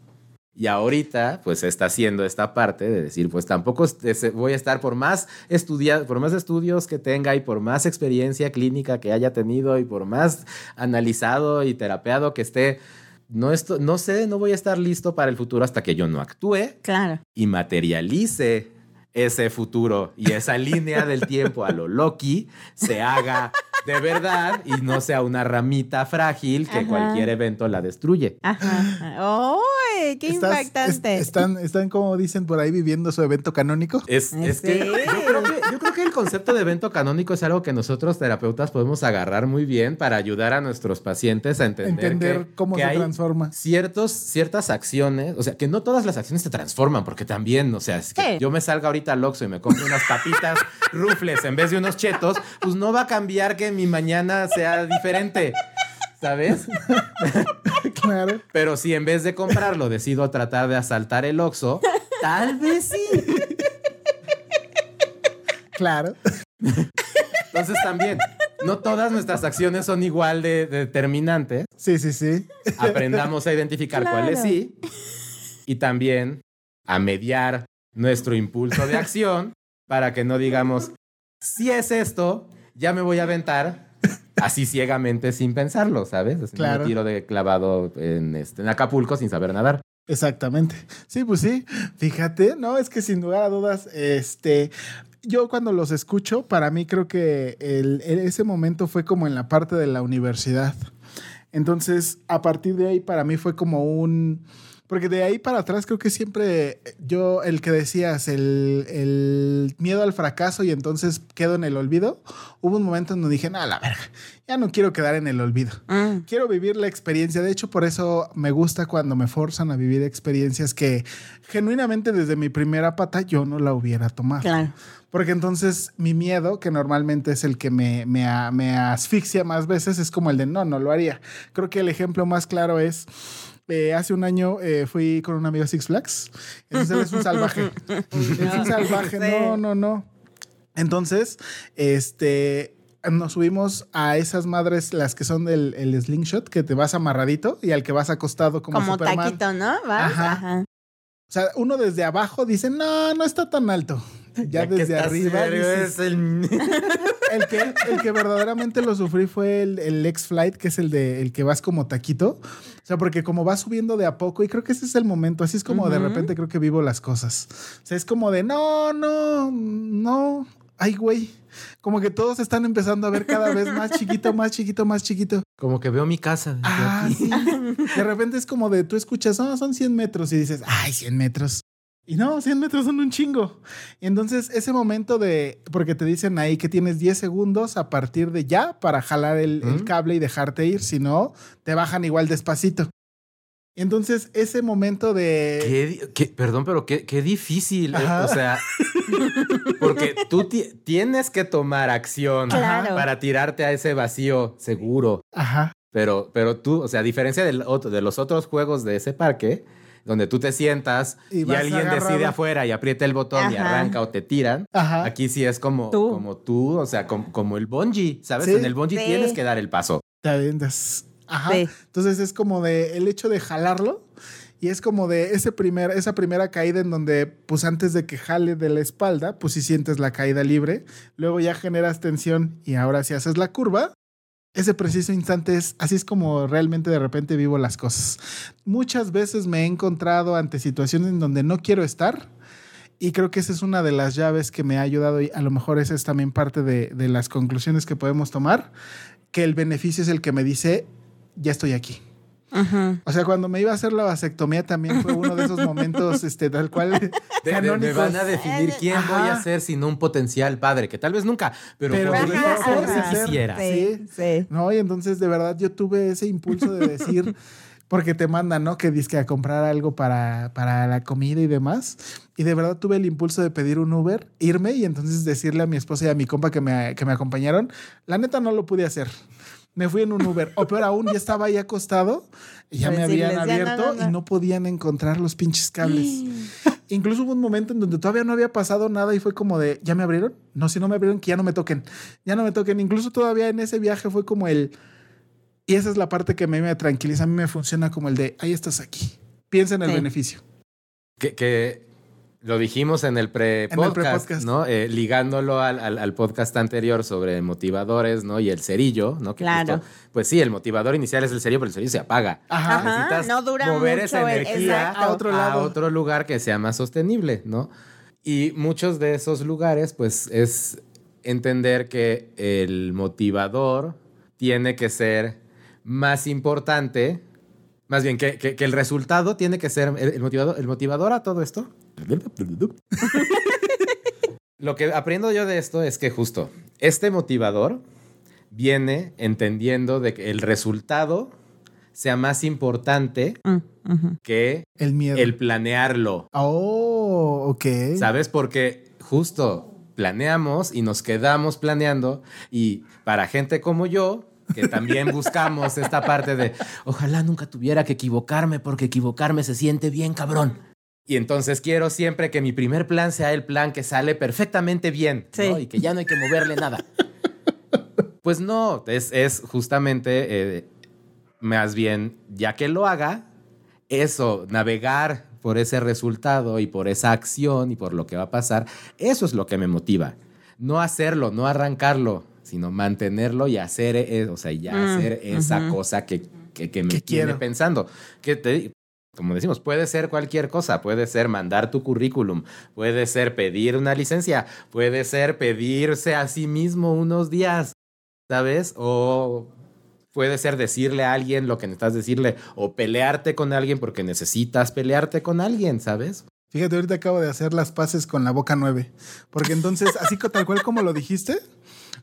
Y ahorita, pues está haciendo esta parte de decir, pues tampoco voy a estar por más estudia- por más estudios que tenga y por más experiencia clínica que haya tenido y por más analizado y terapeado que esté, no, esto, no sé, no voy a estar listo para el futuro hasta que yo no actúe Claro. y materialice ese futuro y esa línea del tiempo a lo Loki se haga de verdad y no sea una ramita frágil que Ajá. cualquier evento la destruye. Ajá. ¡Uy! ¡Qué Estás- impactante! es- están, están, como dicen por ahí, viviendo su evento canónico. Es, que yo creo que yo creo que el concepto de evento canónico es algo que nosotros terapeutas podemos agarrar muy bien para ayudar a nuestros pacientes a entender, Entender que- cómo que se hay transforma. Ciertos, ciertas acciones, o sea, que no todas las acciones se transforman, porque también, o sea, es que Sí. yo me salga ahorita al Oxxo y me compro unas papitas [laughs] rufles en vez de unos chetos, pues no va a cambiar que mi mañana sea diferente, ¿sabes? [laughs] Claro. Pero si en vez de comprarlo decido tratar de asaltar el Oxxo, tal vez sí. Claro. Entonces también, no todas nuestras acciones son igual de, de determinantes. Sí, sí, sí. Aprendamos a identificar Claro. cuáles sí. Y también a mediar nuestro impulso de acción para que no digamos, si es esto, ya me voy a aventar así ciegamente sin pensarlo, ¿sabes? Así Claro. Un tiro de clavado en, este, en Acapulco sin saber nadar. Exactamente. Sí, pues sí. Fíjate, no, es que sin lugar a dudas, este, yo cuando los escucho, para mí creo que el- ese momento fue como en la parte de la universidad. Entonces, a partir de ahí, para mí fue como un, Porque de ahí para atrás creo que siempre yo, el que decías, el, el miedo al fracaso y entonces quedo en el olvido, hubo un momento en donde dije, no, la verga, ya no quiero quedar en el olvido. Mm. Quiero vivir la experiencia. De hecho, por eso me gusta cuando me forzan a vivir experiencias que genuinamente desde mi primera pata yo no la hubiera tomado. Claro. Porque entonces mi miedo, que normalmente es el que me, me, me asfixia más veces, es como el de no, no lo haría. Creo que el ejemplo más claro es, eh, hace un año eh, fui con un amigo a Six Flags. Entonces él es un salvaje. [laughs] es un salvaje, no, no, no. Entonces, este, nos subimos a esas madres, las que son del el slingshot, que te vas amarradito y al que vas acostado como, Como, Superman. taquito, ¿no? ¿Vas? Ajá. Ajá. O sea, uno desde abajo dice, no, no está tan alto. [laughs] Ya, desde arriba. dices, es el... [laughs] el, que, el que verdaderamente lo sufrí fue el, el X-Flight, que es el de el que vas como taquito. O sea, porque como vas subiendo de a poco, y creo que ese es el momento, así es como de repente creo que vivo las cosas. O sea, es como de, no, no, no, ay, güey. Como que todos están empezando a ver cada vez más chiquito, más chiquito, más chiquito. Como que veo mi casa. Ah, sí. De repente es como de tú escuchas, no, son 100 metros y dices, ay, 100 metros. Y no, 100 metros son un chingo. Y entonces ese momento de, porque te dicen ahí que tienes 10 segundos a partir de ya para jalar el, el ¿Mm? cable y dejarte ir, si no, te bajan igual despacito. Y entonces ese momento de... Qué qué- perdón, pero qué, qué difícil. ¿eh? O sea, [laughs] porque tú ti- tienes que tomar acción Claro. para tirarte a ese vacío seguro. Ajá. Pero, pero tú, o sea, a diferencia del otro, de los otros juegos de ese parque, donde tú te sientas Y alguien agarrado. decide afuera y aprieta el botón y arranca o te tiran. Ajá. Aquí sí es como Tú. como, tú o sea, com- como, el bungee, ¿sabes? Sí. En el bungee Sí. tienes que dar el paso. te avientas. Ajá. Sí. Entonces es como de el hecho de jalarlo y es como de ese primer, esa primera caída en donde, pues antes de que jale de la espalda, pues si sientes la caída libre, luego ya generas tensión y ahora si haces la curva, ese preciso instante es así es como realmente de repente vivo las cosas. Muchas veces me he encontrado ante situaciones en donde no quiero estar. Y creo que esa es una de las llaves que me ha ayudado y a lo mejor esa es también parte de, de las conclusiones que podemos tomar, que el beneficio es el que me dice, ya estoy aquí. O sea, cuando me iba a hacer la vasectomía también fue uno de esos momentos, este, tal cual, De- de- me [laughs] van a definir quién Ajá. voy a ser sin un potencial padre, que tal vez nunca, pero, Pero ajá. sí quisiera. Sí, sí. No, y entonces de verdad yo tuve ese impulso de decir, [laughs] porque te mandan, ¿no? Que que a comprar algo para, para la comida y demás. Y de verdad tuve el impulso de pedir un Uber, irme y entonces decirle a mi esposa y a mi compa que me, que me acompañaron. La neta no lo pude hacer. Me fui en un Uber. O peor aún, ya estaba ahí acostado y ya me habían ya no, abierto no, no. y no podían encontrar los pinches cables. [gasps] Incluso hubo un momento en donde todavía no había pasado nada y fue como de, ¿ya me abrieron? No, si no me abrieron, que ya no me toquen. Ya no me toquen. Incluso todavía en ese viaje fue como el... Y esa es la parte que a mí me tranquiliza, a mí me funciona como el de, ahí estás aquí. Piensa en el Sí. beneficio. Que, que lo dijimos en el pre-podcast. ¿no? Eh, ligándolo al, al- al podcast anterior sobre motivadores, ¿no? Y el cerillo, ¿no? Que Claro. justo- pues sí, el motivador inicial es el cerillo, pero el cerillo se apaga. Ajá. Ajá, Necesitas no dura mover mucho esa energía. A otro lado. otro lugar que sea más sostenible, ¿no? Y muchos de esos lugares, pues, es entender que el motivador tiene que ser más importante, más bien que, que- que el resultado tiene que ser el, el motivador, el motivador a todo esto. Lo que aprendo yo de esto es que justo este motivador viene entendiendo de que el resultado sea más importante Mm, que El miedo. el planearlo. Oh, ok. ¿Sabes? Porque justo planeamos y nos quedamos planeando y para gente como yo, que también buscamos esta parte de, ojalá nunca tuviera que equivocarme porque equivocarme se siente bien cabrón. Y entonces quiero siempre que mi primer plan sea el plan que sale perfectamente bien ¿no? Y que ya no hay que moverle nada. [laughs] Pues no, es, es justamente, eh, más bien, ya que lo haga, eso, navegar por ese resultado y por esa acción y por lo que va a pasar, eso es lo que me motiva. No hacerlo, no arrancarlo, sino mantenerlo y hacer, eh, o sea, ya Mm, hacer esa cosa que, que, que me tiene quiero. pensando. Que te, como decimos, puede ser cualquier cosa, puede ser mandar tu currículum, puede ser pedir una licencia, puede ser pedirse a sí mismo unos días, ¿sabes? O Puede ser decirle a alguien lo que necesitas decirle o pelearte con alguien porque necesitas pelearte con alguien, ¿sabes? Fíjate, ahorita acabo de hacer las paces con la boca nueve. Porque entonces, así tal cual como lo dijiste,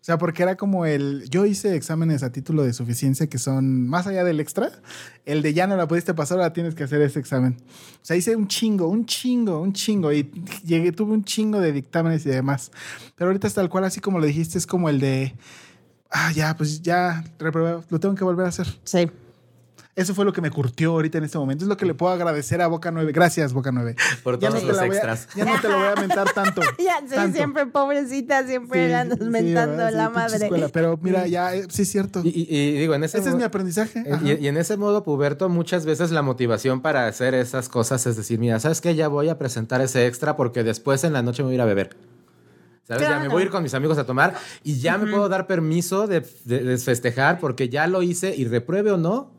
o sea, porque era como el. Yo hice exámenes a título de suficiencia que son más allá del extra. El de ya no la pudiste pasar, ahora tienes que hacer ese examen. O sea, hice un chingo, un chingo, un chingo. Y llegué, tuve un chingo de dictámenes y demás. Pero ahorita es tal cual, así como lo dijiste, es como el de. Ah, ya, pues ya reprobé, lo tengo que volver a hacer. Sí. Eso fue lo que me curtió ahorita en este momento. Es lo que le puedo agradecer a Boca 9. Gracias, Boca 9. Por Ya todos los a, extras. ya no te lo voy a mentar tanto. [laughs] Ya, sí, Tanto. siempre pobrecita, siempre Sí, la andas sí, mentando la madre. escuela. Pero mira, ya, eh, sí es cierto. Y, y- y digo, en ese Ese es mi aprendizaje. Eh. Y, y en ese modo puberto muchas veces la motivación para hacer esas cosas es decir, mira, ¿sabes qué? Ya voy a presentar ese extra porque después en la noche me voy a ir a beber. ¿Sabes? Ya me voy a ir con mis amigos a tomar y ya me puedo dar permiso de, de- de festejar porque ya lo hice y repruebe o no,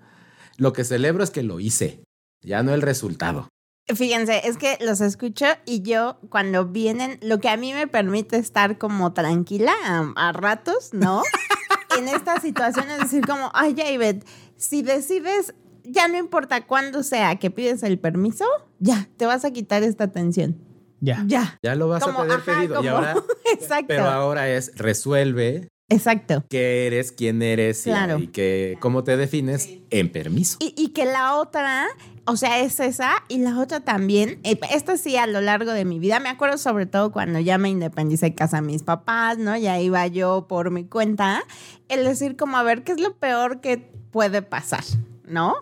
lo que celebro es que lo hice, ya no el resultado. Fíjense, es que los escucho y yo cuando vienen, lo que a mí me permite estar como tranquila a, a ratos, ¿no? [laughs] en estas situaciones decir como, ay, ya, Ivette, si decides, ya no importa cuándo sea que pides el permiso, ya, te vas a quitar esta tensión. Ya. Ya. Ya lo vas Como, a pedir ajá, pedido y ahora, [laughs] Exacto. pero ahora es resuelve Exacto. qué eres, quién eres y- Claro. y, que, cómo te defines en permiso. Y, y que la otra, o sea, es esa, y la otra también, eh, esta sí a lo largo de mi vida, me acuerdo sobre todo cuando ya me independicé de casa de mis papás, ¿no? Ya iba yo por mi cuenta, el decir como, a ver, ¿qué es lo peor que puede pasar? ¿No?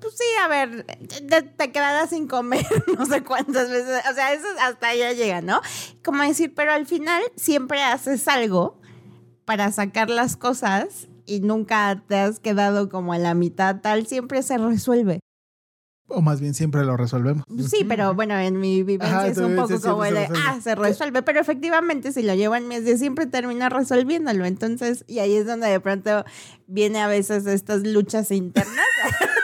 Pues sí, a ver, te, te quedarás sin comer [laughs] no sé cuántas veces, o sea, eso hasta allá llega, ¿no? Como decir, pero al final siempre haces algo para sacar las cosas y nunca te has quedado como a la mitad tal, siempre se resuelve. O más bien siempre lo resolvemos. Sí, pero bueno, en mi vivencia Ajá, es un poco como el de, ah, se resuelve, pero efectivamente si lo llevo en mes de siempre termina resolviéndolo. Entonces, y ahí es donde de pronto viene a veces estas luchas internas. [laughs]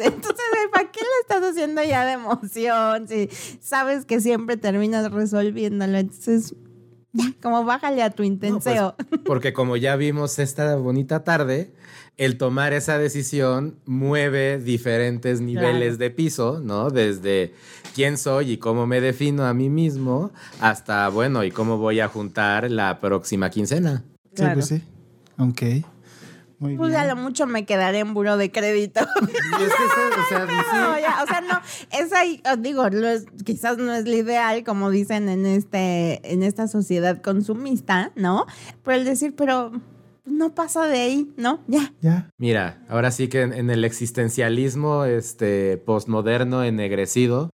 Entonces, ¿para qué lo estás haciendo ya de emoción? Si sabes que siempre terminas resolviéndolo. Entonces, [laughs] como bájale a tu No, pues, intenseo. porque como ya vimos esta bonita tarde, el tomar esa decisión mueve diferentes niveles Claro. de piso, ¿no? Desde quién soy y cómo me defino a mí mismo, hasta, bueno, y cómo voy a juntar la próxima quincena. Sí, Claro. pues sí. Ok. Muy Pues bien. a lo mucho me quedaré en buro de crédito. [laughs] Y es que eso, o sea, [laughs] sí. No, ya, o sea, no, es ahí, os digo, no es- quizás no es lo ideal, como dicen en este, en esta sociedad consumista, ¿no? Pero el decir, pero no pasa de ahí, ¿no? Ya. Ya. Mira, ahora sí que en, en el existencialismo este, postmoderno ennegrecido,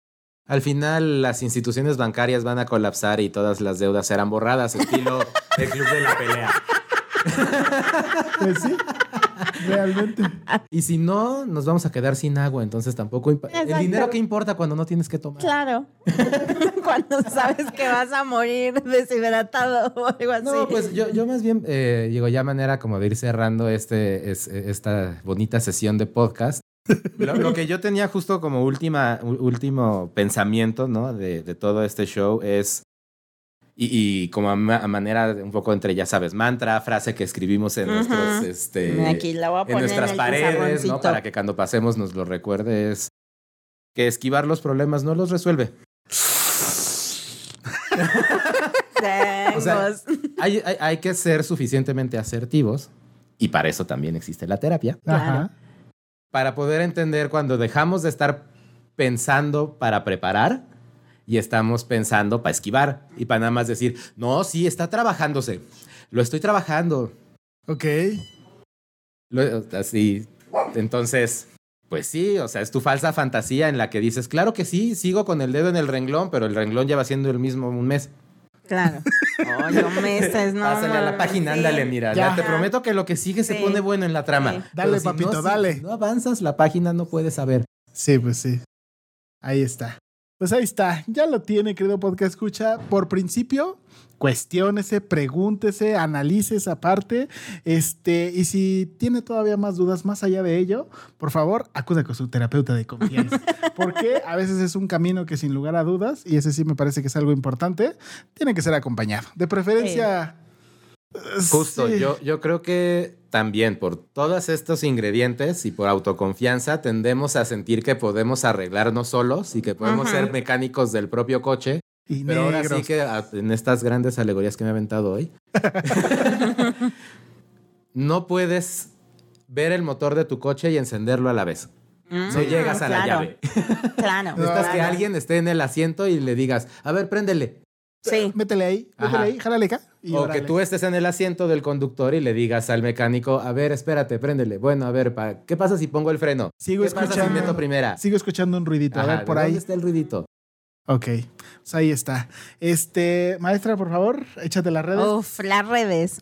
al final las instituciones bancarias van a colapsar y todas las deudas serán borradas, estilo [laughs] el club de la pelea. [laughs] Pues sí. Realmente. Y si no, nos vamos a quedar sin agua, entonces tampoco... impa- El Exacto. dinero que importa cuando no tienes que tomar. Claro. [laughs] Cuando sabes que vas a morir deshidratado o algo así. No, pues yo, yo más bien, eh, digo, ya manera como de ir cerrando este, es- esta bonita sesión de podcast. Lo, lo que yo tenía justo como última, último pensamiento, ¿no? De, de todo este show es, y, y como a, ma- a manera de un poco entre, ya sabes, mantra, frase que escribimos en Ujú. nuestros, este, Aquí la voy a en poner nuestras en paredes, ¿no? Para que cuando pasemos nos lo recuerde es que esquivar los problemas no los resuelve. [laughs] O sea, hay, hay- hay que ser suficientemente asertivos y para eso también existe la terapia. Ajá. Para poder entender cuando dejamos de estar pensando para preparar y estamos pensando para esquivar y para nada más decir, no, sí, está trabajándose. Lo estoy trabajando. Ok. Lo- así. Entonces, pues sí, o sea, es tu falsa fantasía en la que dices, claro que sí, sigo con el dedo en el renglón, pero el renglón ya va siendo el mismo un mes. Claro. [laughs] Oye, meses, no. Pásale a la página, sí. ándale, mira. Ya. Ya te prometo que lo que sigue se pone bueno en la trama. Sí. Dale, si papito, no, si dale. no avanzas, la página no puede saber. Sí, pues sí. Ahí está. Pues ahí está. Ya lo tiene, querido podcast escucha. Por principio, cuestiónese, pregúntese, analice esa parte. Este, y si tiene todavía más dudas más allá de ello, por favor, acuda con su terapeuta de confianza. [laughs] Porque a veces es un camino que sin lugar a dudas, y ese sí me parece que es algo importante, tiene que ser acompañado. De preferencia. Justo, sí. yo, yo creo que también por todos estos ingredientes y por autoconfianza tendemos a sentir que podemos arreglarnos solos y que podemos Ajá. ser mecánicos del propio coche. Y Pero ahora sí que a- en estas grandes alegorías que me he aventado hoy, [laughs] no puedes ver el motor de tu coche y encenderlo a la vez. No Mm, llegas a la llave. Claro. Necesitas que claro. alguien esté en el asiento y le digas, a ver, préndele. Sí. Métele ahí, métele Ajá. ahí, jálale acá. y o órale. que tú estés en el asiento del conductor y le digas al mecánico, a ver, espérate, préndele. Bueno, a ver, pa- ¿qué pasa si pongo el freno? Sigo ¿Qué pasa si escuchando. meto primera? Sigo escuchando un ruidito. A ver, por ¿de ahí. ¿Dónde está el ruidito? Ok. Pues ahí está. Este, maestra, por favor, échate las redes. Uf, las redes.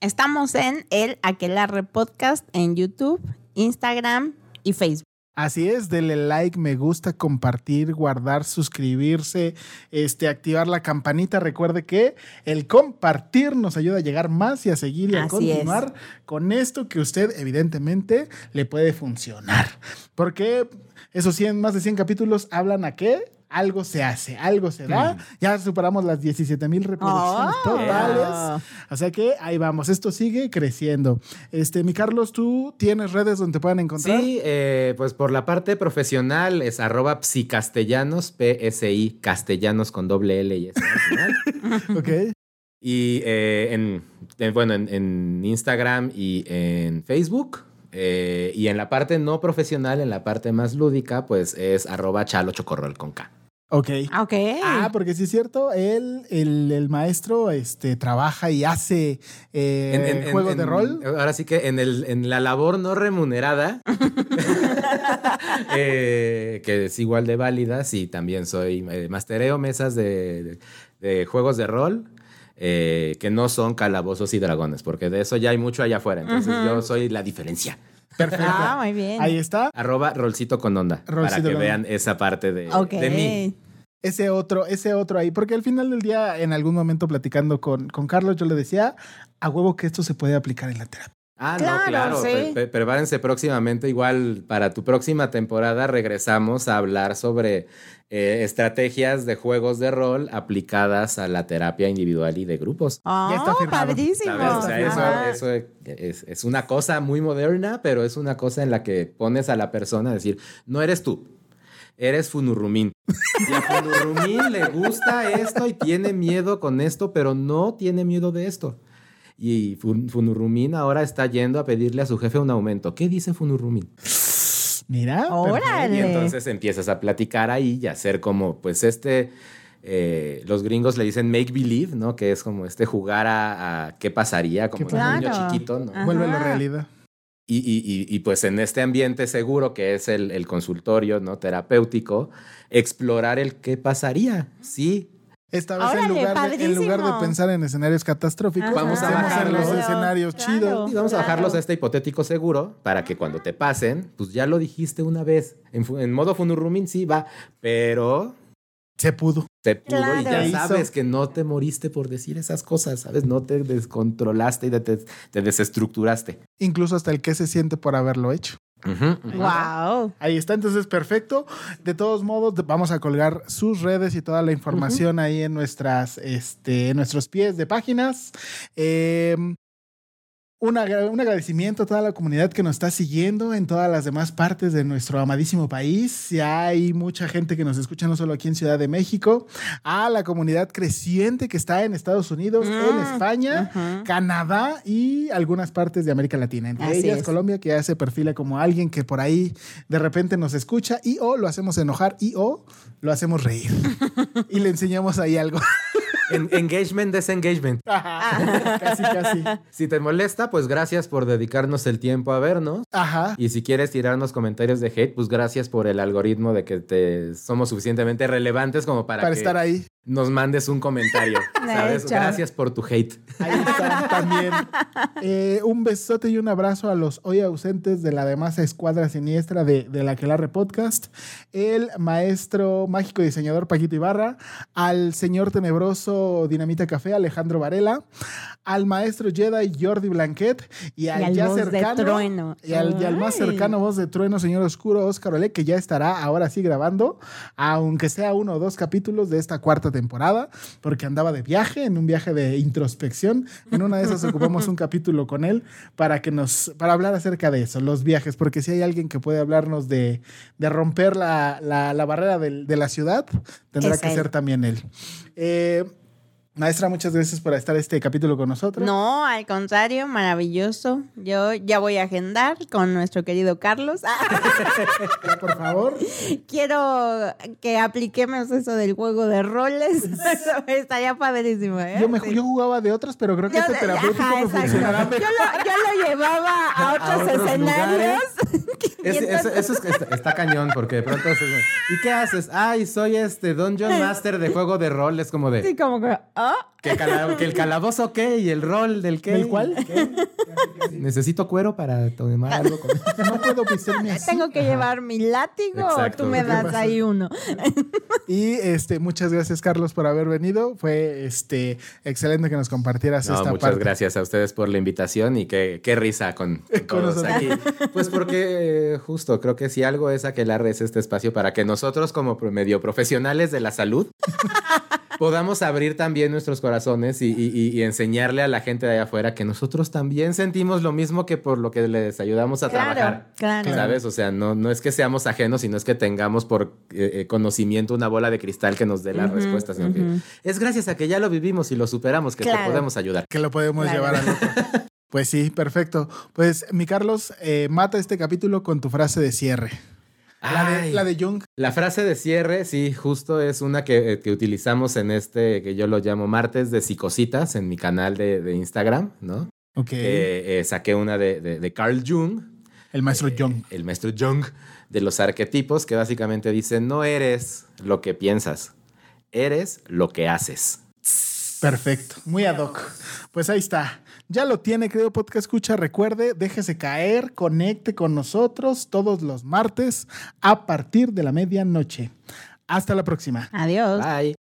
Estamos en el Aquelarre Podcast en YouTube, Instagram y Facebook. Así es, denle like, me gusta, compartir, guardar, suscribirse, este, activar la campanita. Recuerde que el compartir nos ayuda a llegar más y a seguir y a Así continuar con esto que usted evidentemente le puede funcionar. Porque esos 100, más de 100 capítulos hablan a qué? Algo se hace, algo se da. Ya superamos las 17 mil reproducciones Oh. totales. O sea que ahí vamos, esto sigue creciendo. Este, mi Carlos, ¿tú tienes redes donde te puedan encontrar? Sí, eh, pues por la parte profesional es arroba psicastellanos, P-S-I, castellanos con doble L y S. [laughs] Ok. Y eh, en, en- bueno, en, en Instagram y en Facebook. eh, y en la parte no profesional, en la parte más lúdica, pues es arroba chalo chocorrol con K. Ok. Ok. Ah, porque sí es cierto, él, el, el maestro, este, trabaja y hace eh, En- en- en- juegos de en- rol. Ahora sí que en, el, en la labor no remunerada, [laughs] eh, que es igual de válida, sí, también soy, eh, mastereo mesas de, de- de juegos de rol. eh, que no son calabozos y dragones, porque de eso ya hay mucho allá afuera. Entonces yo soy la diferencia. Perfecto. Ah, muy bien. Ahí está. Arroba rolcito con onda, para Rolcito que con vean esa parte de, mí. Ese otro, ese otro ahí. Porque al final del día, en algún momento platicando con, con Carlos, yo le decía, a huevo que esto se puede aplicar en la terapia. Ah, Claro, no, claro. sí. Pre- pre- prepárense próximamente. Igual para tu próxima temporada regresamos a hablar sobre eh, estrategias de juegos de rol aplicadas a la terapia individual y de grupos. Oh, Ya está firmado. padrísimo. O sea, eso, eso es, es una cosa muy moderna, pero es una cosa en la que pones a la persona a decir, no eres tú, eres Funurumín. Y a Funurumín le gusta esto y tiene miedo con esto, pero no tiene miedo de esto. Y Fun- Funurumín ahora está yendo a pedirle a su jefe un aumento. ¿Qué dice Funurumín? Mira. Órale. Y entonces empiezas a platicar ahí y a hacer como, pues este, eh, los gringos le dicen make believe, ¿no? Que es como este jugar a, a qué pasaría, como ¿Qué un niño chiquito, ¿no? Ajá. Vuélvelo realidad. Y, y- y- y, pues en este ambiente seguro que es el, el consultorio, ¿no? Terapéutico, explorar el qué pasaría, sí. Esta vez en lugar, de, en lugar de padrísimo. pensar en escenarios catastróficos, Ajá. Vamos a en los escenarios Claro. chidos. Y vamos a bajarlos a este hipotético seguro para que cuando te pasen, pues ya lo dijiste una vez. En, en modo Funurrumin sí va, pero Se pudo. te pudo y ya sabes que no te moriste por decir esas cosas, ¿sabes? No te descontrolaste y te, te- te desestructuraste. Incluso hasta el que se siente por haberlo hecho. Wow. Ahí está, entonces perfecto. De todos modos, vamos a colgar sus redes y toda la información ahí en nuestras, este, en nuestros pies de páginas. Eh, un, agra- un agradecimiento a toda la comunidad que nos está siguiendo en todas las demás partes de nuestro amadísimo país. Ya hay mucha gente que nos escucha no solo aquí en Ciudad de México, a la comunidad creciente que está en Estados Unidos, en Mm, España. Canadá y algunas partes de América Latina. Entre Así ellas es. Colombia, que ya se perfila como alguien que por ahí de repente nos escucha y o lo hacemos enojar y o lo hacemos reír. [laughs] y le enseñamos ahí algo. [laughs] En- engagement, desengagement. [laughs] casi, casi. Si te molesta, pues gracias por dedicarnos el tiempo a vernos. Ajá. Y si quieres tirarnos comentarios de hate, pues gracias por el algoritmo de que te somos suficientemente relevantes como para, Para que estar ahí. Nos mandes un comentario. [laughs] ¿Sabes? Gracias por tu hate. Ahí está también. Eh, un besote y un abrazo a los hoy ausentes de la demás escuadra siniestra de, de la Quelarre Podcast. El maestro mágico diseñador Paquito Ibarra. Al señor tenebroso Dinamita Café Alejandro Varela. Al maestro Jedi Jordi Blanquet. Y al al ya voz de cercano. trueno. Y al, y al más cercano voz de trueno, señor oscuro Oscar Olé, que ya estará ahora sí grabando, aunque sea uno o dos capítulos de esta cuarta temporada, porque andaba de viaje, en un viaje de introspección. En una de esas ocupamos un [laughs] capítulo con él para que nos, para hablar acerca de eso, los viajes, porque si hay alguien que puede hablarnos de, de romper la, la- la barrera del- de, la ciudad, tendrá Es que él. ser también él. Eh, maestra, muchas gracias por estar este capítulo con nosotros. No, al contrario, maravilloso. Yo ya voy a agendar con nuestro querido Carlos. [laughs] Por favor. Quiero que apliquemos eso del juego de roles. Eso [laughs] [laughs] estaría padrísimo. ¿eh? Yo, me, Sí. yo jugaba de otras, pero creo que Yo- este terapéutico ajá, me funcionará Yo mejor. lo, yo lo llevaba a otros, otros escenarios. Es- eso es está, está cañón, porque de pronto se- ¿Y qué haces? Ay, soy este Dungeon Master de juego de rol. Es como de. Sí, como que, ¿ah? ¿Que, el calabozo qué? ¿Y el rol del qué? ¿Del cuál? Necesito cuero para tomar algo con. No puedo pisarme así. ¿Tengo que llevar mi látigo Exacto. o tú me ¿Qué das ahí uno? [laughs] Y este, muchas gracias, Carlos, por haber venido. Fue este excelente que nos compartieras No, esta muchas parte. gracias a ustedes por la invitación y qué, qué risa con, [laughs] con todos nosotros. aquí. Pues porque eh, justo creo que si algo es Aquelarre es este espacio para que nosotros como medio profesionales de la salud [laughs] podamos abrir también nuestros corazones y, y- y- y enseñarle a la gente de allá afuera que nosotros también sentimos lo mismo que por lo que les ayudamos a Claro, trabajar. claro. ¿Sabes? O sea, no, no es que seamos ajenos, sino es que tengamos por eh, eh, conocimiento una bola de cristal que nos dé la Ujú, respuesta, sino que ujú. es gracias a que ya lo vivimos y lo superamos que te Claro. podemos ayudar. Que lo podemos Claro. llevar al otro. [laughs] Pues sí, perfecto. Pues mi Carlos, eh, mata este capítulo con tu frase de cierre. La de, Ay. la de Jung. La frase de cierre, sí, justo es una que, eh, que utilizamos en este, que yo lo llamo martes de psicositas en mi canal de, de Instagram, ¿no? Ok. Eh, saqué una de, de- de Carl Jung, el maestro eh, Jung. el maestro Jung, de los arquetipos, que básicamente dice, no eres lo que piensas, eres lo que haces. Perfecto. Muy ad hoc. Pues ahí está. Ya lo tiene, querido podcast escucha. Recuerde, déjese caer, conecte con nosotros todos los martes a partir de la medianoche. Hasta la próxima. Adiós. Bye.